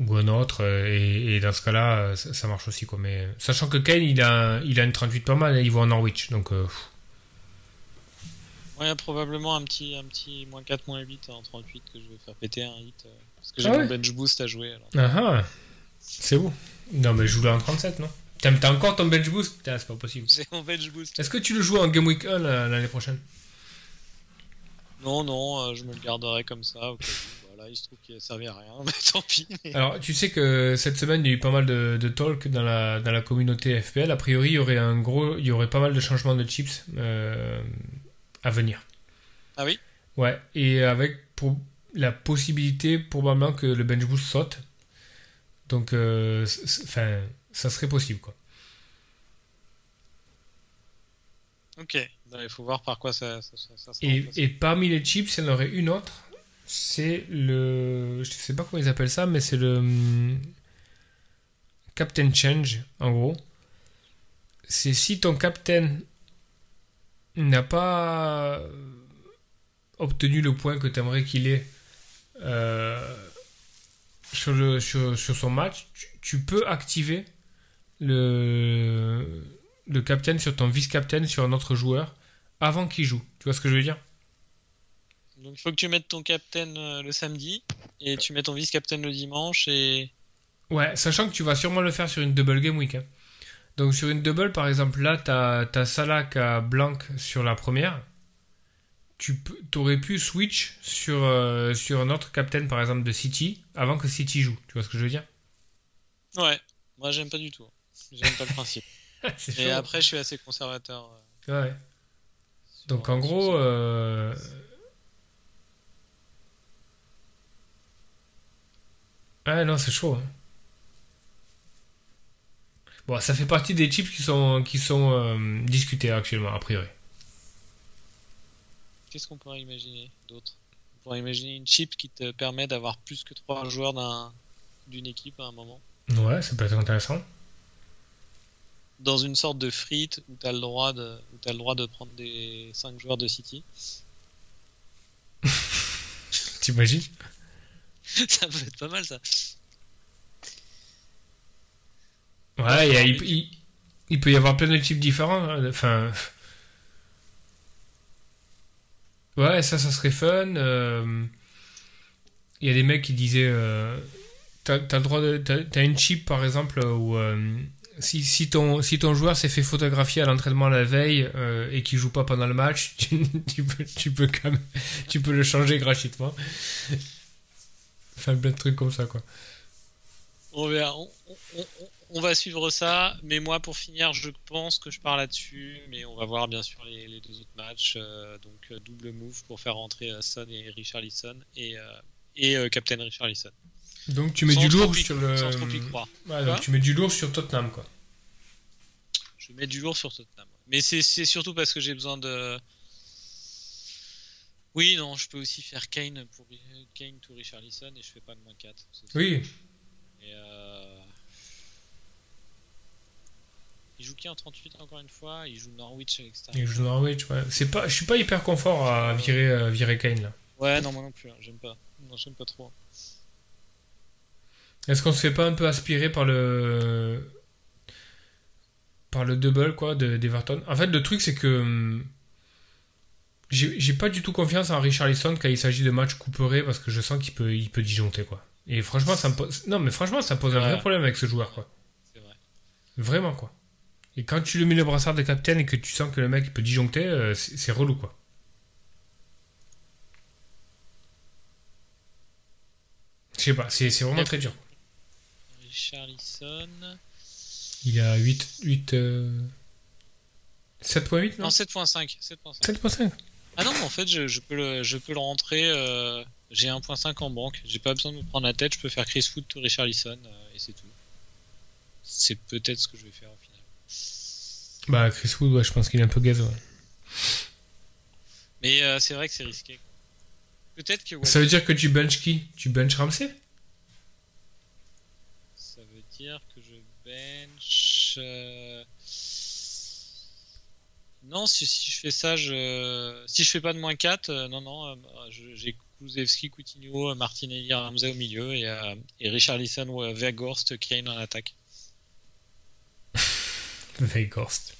ou un autre euh, et, et dans ce cas-là euh, ça, ça marche aussi quoi. Mais sachant que Kane il a, il a une 38 pas mal, hein, il va en Norwich donc euh, Ouais, probablement un petit, un petit moins 4, moins 8 en 38 que je vais faire péter un hit. parce que j'ai Ah mon ouais bench boost à jouer. Alors. ah, ah, c'est beau. Non mais joue-le en 37 non? T'as encore ton bench boost Putain, C'est pas possible. J'ai mon bench boost. Est-ce que tu le joues en Game Week 1 la- l'année prochaine? Non, non, euh, je me le garderai comme ça. Voilà, il se trouve qu'il a servi à rien, [laughs] mais tant pis. mais- Alors, tu sais que cette semaine, il y a eu pas mal de, de talk dans la, dans la communauté FPL. A priori, il y aurait un gros, il y aurait pas mal de changements de chips euh, à venir. Ah oui? Ouais, et avec pour la possibilité probablement que le bench boost saute. Donc, euh, enfin, ça serait possible, quoi. Ok, il faut voir par quoi ça, ça, ça, Et, parmi les chips, il y en aurait une autre. C'est le, je sais pas comment ils appellent ça, mais c'est le hum, Captain Change, en gros. C'est si ton captain n'a pas obtenu le point que tu aimerais qu'il ait euh, sur, le, sur, sur son match, tu, tu peux activer le, le captain sur ton vice-captain sur un autre joueur avant qu'il joue. Tu vois ce que je veux dire? Donc il faut que tu mettes ton captain euh, le samedi et tu mets ton vice-captain le dimanche et. Ouais, sachant que tu vas sûrement le faire sur une double game week. hein. Donc sur une double, par exemple, là, t'as as Salah qui a Blanc sur la première. Tu t'aurais pu switch sur, euh, sur un autre captain, par exemple, de City, avant que City joue. Tu vois ce que je veux dire? Ouais, moi j'aime pas du tout. J'aime pas le principe. [laughs] Et après, je suis assez conservateur. euh, Ouais. Donc en gros, euh, ah non, c'est chaud. hein. Bon, ça fait partie des chips qui sont qui sont euh, discutés actuellement a priori. Qu'est-ce qu'on pourrait imaginer d'autre? On pourrait imaginer une chip qui te permet d'avoir plus que trois joueurs d'un- d'une équipe à un moment. Ouais, ça peut être intéressant. Dans une sorte de frite où tu as le droit de où t'as le droit de prendre des 5 joueurs de City. [laughs] T'imagines [laughs] ça peut être pas mal ça. Ouais, il, y a- il- il- il peut y avoir plein de chips différents. hein. Enfin, ouais, ça, ça serait fun. euh, Il y a des mecs qui disaient, euh, t'as le droit de, t'as une chip par exemple où euh, si, ton joueur s'est fait photographier à l'entraînement la veille euh, et qu'il joue pas pendant le match, [laughs] tu, peux tu peux quand le changer gratuitement. Enfin, plein de trucs comme ça. On verra. On, va suivre ça. Mais moi, pour finir, je pense que je pars là-dessus. Mais on va voir bien sûr les, deux autres matchs. euh, donc euh, double move pour faire rentrer Son et Richarlison et et Captain Richarlison. Donc tu mets Sans du lourd sur le. Sans trop y croire. Ouais, donc tu mets du lourd sur Tottenham, quoi. Je mets du lourd sur Tottenham. Mais c'est surtout parce que j'ai besoin de. Oui, non, je peux aussi faire Kane pour Kane to Richarlison et je fais pas de moins 4. Oui. Et euh... Il joue qui en 38 encore une fois? Il joue Norwich à l'extérieur. Il joue Norwich, ouais. C'est pas, je suis pas hyper confort à virer, euh, virer Kane là. Ouais, non, moi non plus, hein. j'aime pas. Non, j'aime pas trop. Est-ce qu'on se fait pas un peu aspirer par le. par le double, quoi, d'Everton? En fait, le truc, c'est que. Hum, j'ai pas du tout confiance en Richarlison quand il s'agit de matchs couperés parce que je sens qu'il peut, il peut disjoncter, quoi. Et franchement, ça me pose. Non, mais franchement, ça pose un vrai problème avec ce joueur, quoi. C'est vrai. Vraiment, quoi. Et quand tu lui mets le brassard de capitaine et que tu sens que le mec peut disjoncter, euh, c'est relou, quoi. Je sais pas, c'est vraiment très dur. Richarlison. Il a 8. 8 7.8 non 7.5. 7.5. Ah non, en fait, je, peux, le, je peux le rentrer. Euh, j'ai 1.5 en banque. J'ai pas besoin de me prendre la tête. Je peux faire Chris to Richarlison euh, et c'est tout. C'est peut-être ce que je vais faire au final. Bah, Chris Wood, je pense qu'il est un peu gaz. Mais euh, c'est vrai que c'est risqué. Peut-être que. Ça veut dire que tu bench qui? Tu bench Ramsey? Dire que je bench. Non, si, je fais ça, je... si je fais pas de moins 4, euh, non, non, euh, j'ai Kulusevski, Coutinho, Martinelli, Ramsey au milieu et, euh, et Richarlison ou Weghorst, Kane en attaque. [laughs] Weghorst.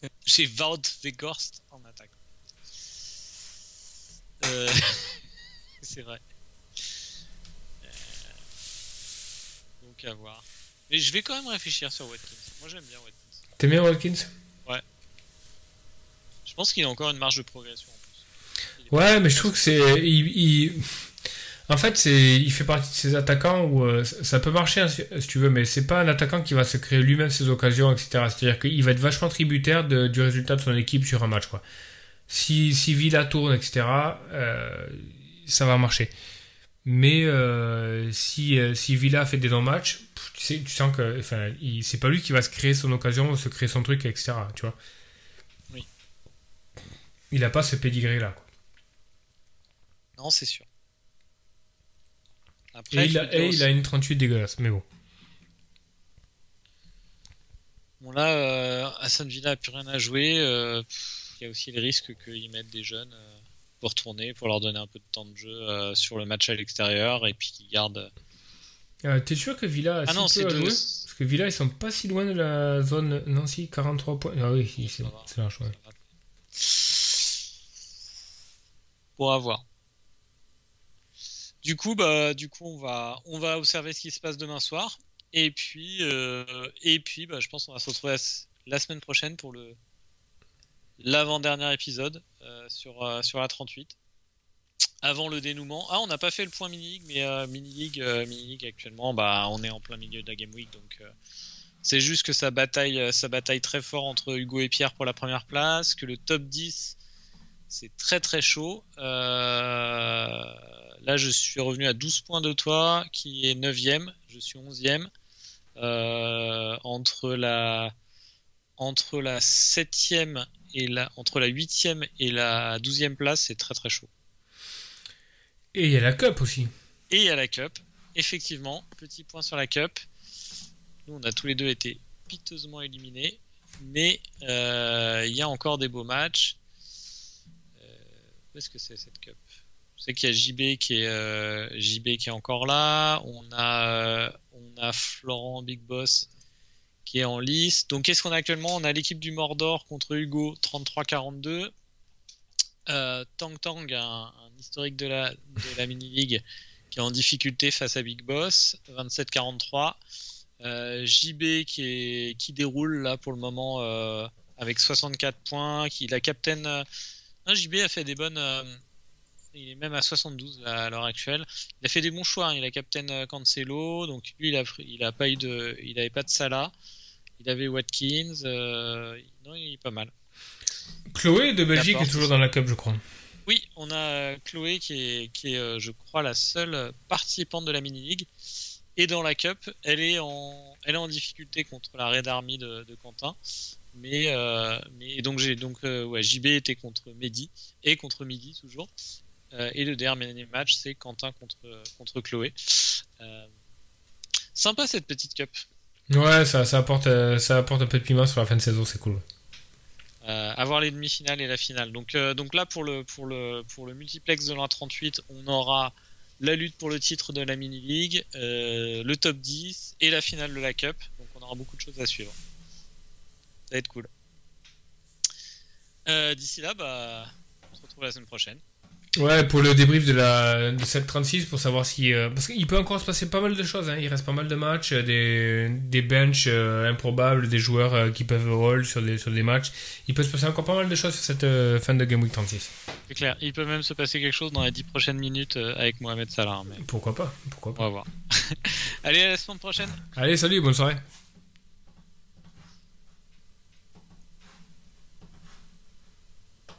[laughs] j'ai Wout Weghorst en attaque. [laughs] C'est vrai. Donc à voir. Mais je vais quand même réfléchir sur Watkins. Moi j'aime bien Watkins. T'aimes bien Watkins je pense qu'il a encore une marge de progression. Ouais, mais je trouve que c'est. En fait, c'est, il fait partie de ces attaquants où euh, ça peut marcher hein, si tu veux, mais c'est pas un attaquant qui va se créer lui-même ses occasions, etc. C'est-à-dire qu'il va être vachement tributaire du résultat de son équipe sur un match, quoi. Si, si Villa tourne, etc., euh, ça va marcher. Mais euh, si, si Villa fait des non-matchs, tu, sais, tu sens que, enfin, c'est pas lui qui va se créer son occasion, se créer son truc, etc. Tu vois il n'a pas ce pedigree là. Non, c'est sûr. et, il a, une 38 dégueulasse, mais bon. Bon là, euh, Aston Villa n'a plus rien à jouer. Euh, il y a aussi le risque qu'ils mettent des jeunes euh, pour tourner, pour leur donner un peu de temps de jeu sur le match à l'extérieur et puis qu'ils gardent. T'es sûr que Villa a ah non, c'est Parce que Villa ils sont pas si loin de la zone Nancy, 43 points. Ah oui, c'est large, ouais pour avoir. Du coup, bah, du coup, on va, on va observer ce qui se passe demain soir. Et puis, euh, et puis, bah, je pense qu'on va se retrouver la semaine prochaine pour le l'avant-dernier épisode euh, sur, euh, sur la 38. Avant le dénouement. Ah, on n'a pas fait le point mini-league, mais mini-league, mini-league actuellement, bah, on est en plein milieu de la Game Week, donc c'est juste que ça bataille, ça bataille très fort entre Hugo et Pierre pour la première place, que le top 10 c'est très très chaud. Euh, là, je suis revenu à 12 points de toi, qui est 9ème. Je suis 11ème. Euh, entre la entre la 7ème et la entre la 8ème et la 12ème place, c'est très très chaud. Et il y a la Cup aussi. Et il y a la Cup, effectivement. Petit point sur la Cup. Nous, on a tous les deux été piteusement éliminés. Mais euh, il y a encore des beaux matchs. Qu'est-ce que c'est cette cup? Je sais qu'il y a JB qui est euh, JB qui est encore là. On a euh, on a Florent Big Boss qui est en lice. Donc qu'est-ce qu'on a actuellement? On a l'équipe du Mordor contre Hugo 33-42. Euh, Tang Tang, un, historique de la, de la mini league qui est en difficulté face à Big Boss 27-43. Euh, JB qui déroule là pour le moment avec 64 points, qui la captain JB a fait des bonnes. Euh, il est même à 72 à l'heure actuelle. Il a fait des bons choix. Hein. Il a Captain euh, Cancelo, donc lui il a, il a pas eu de, il avait pas de Salah. Il avait Watkins. Euh, non, il est pas mal. Chloé de Belgique est toujours dans la cup, je crois. Oui, on a Chloé qui est, qui est je crois, la seule participante de la mini league Et dans la Cup, elle est en, elle est en difficulté contre la Red Army de, de Quentin. Mais, euh, mais donc j'ai donc euh, ouais, JB était contre Mehdi et contre Midi toujours. Euh, et le dernier match c'est Quentin contre contre Chloé. Euh, sympa cette petite cup. Ouais, ça, ça apporte euh, ça apporte un peu de piment sur la fin de saison, c'est cool. Euh, avoir les demi-finales et la finale. Donc euh, donc là pour le pour le pour le multiplex de l'an 38, on aura la lutte pour le titre de la mini league, euh, le top 10 et la finale de la cup. Donc on aura beaucoup de choses à suivre. Ça va être cool. D'ici là, bah, on se retrouve la semaine prochaine. Ouais, pour le débrief de la de 736 pour savoir si euh, parce qu'il peut encore se passer pas mal de choses. Hein. Il reste pas mal de matchs, euh, des des benches euh, improbables, des joueurs euh, qui peuvent roll sur des sur des matchs. Il peut se passer encore pas mal de choses sur cette fin de Game Week 36. C'est clair. Il peut même se passer quelque chose dans les 10 prochaines minutes avec Mohamed Salah. Mais Pourquoi pas Pourquoi on pas va voir. [laughs] Allez, à la semaine prochaine. Allez, salut, bonne soirée.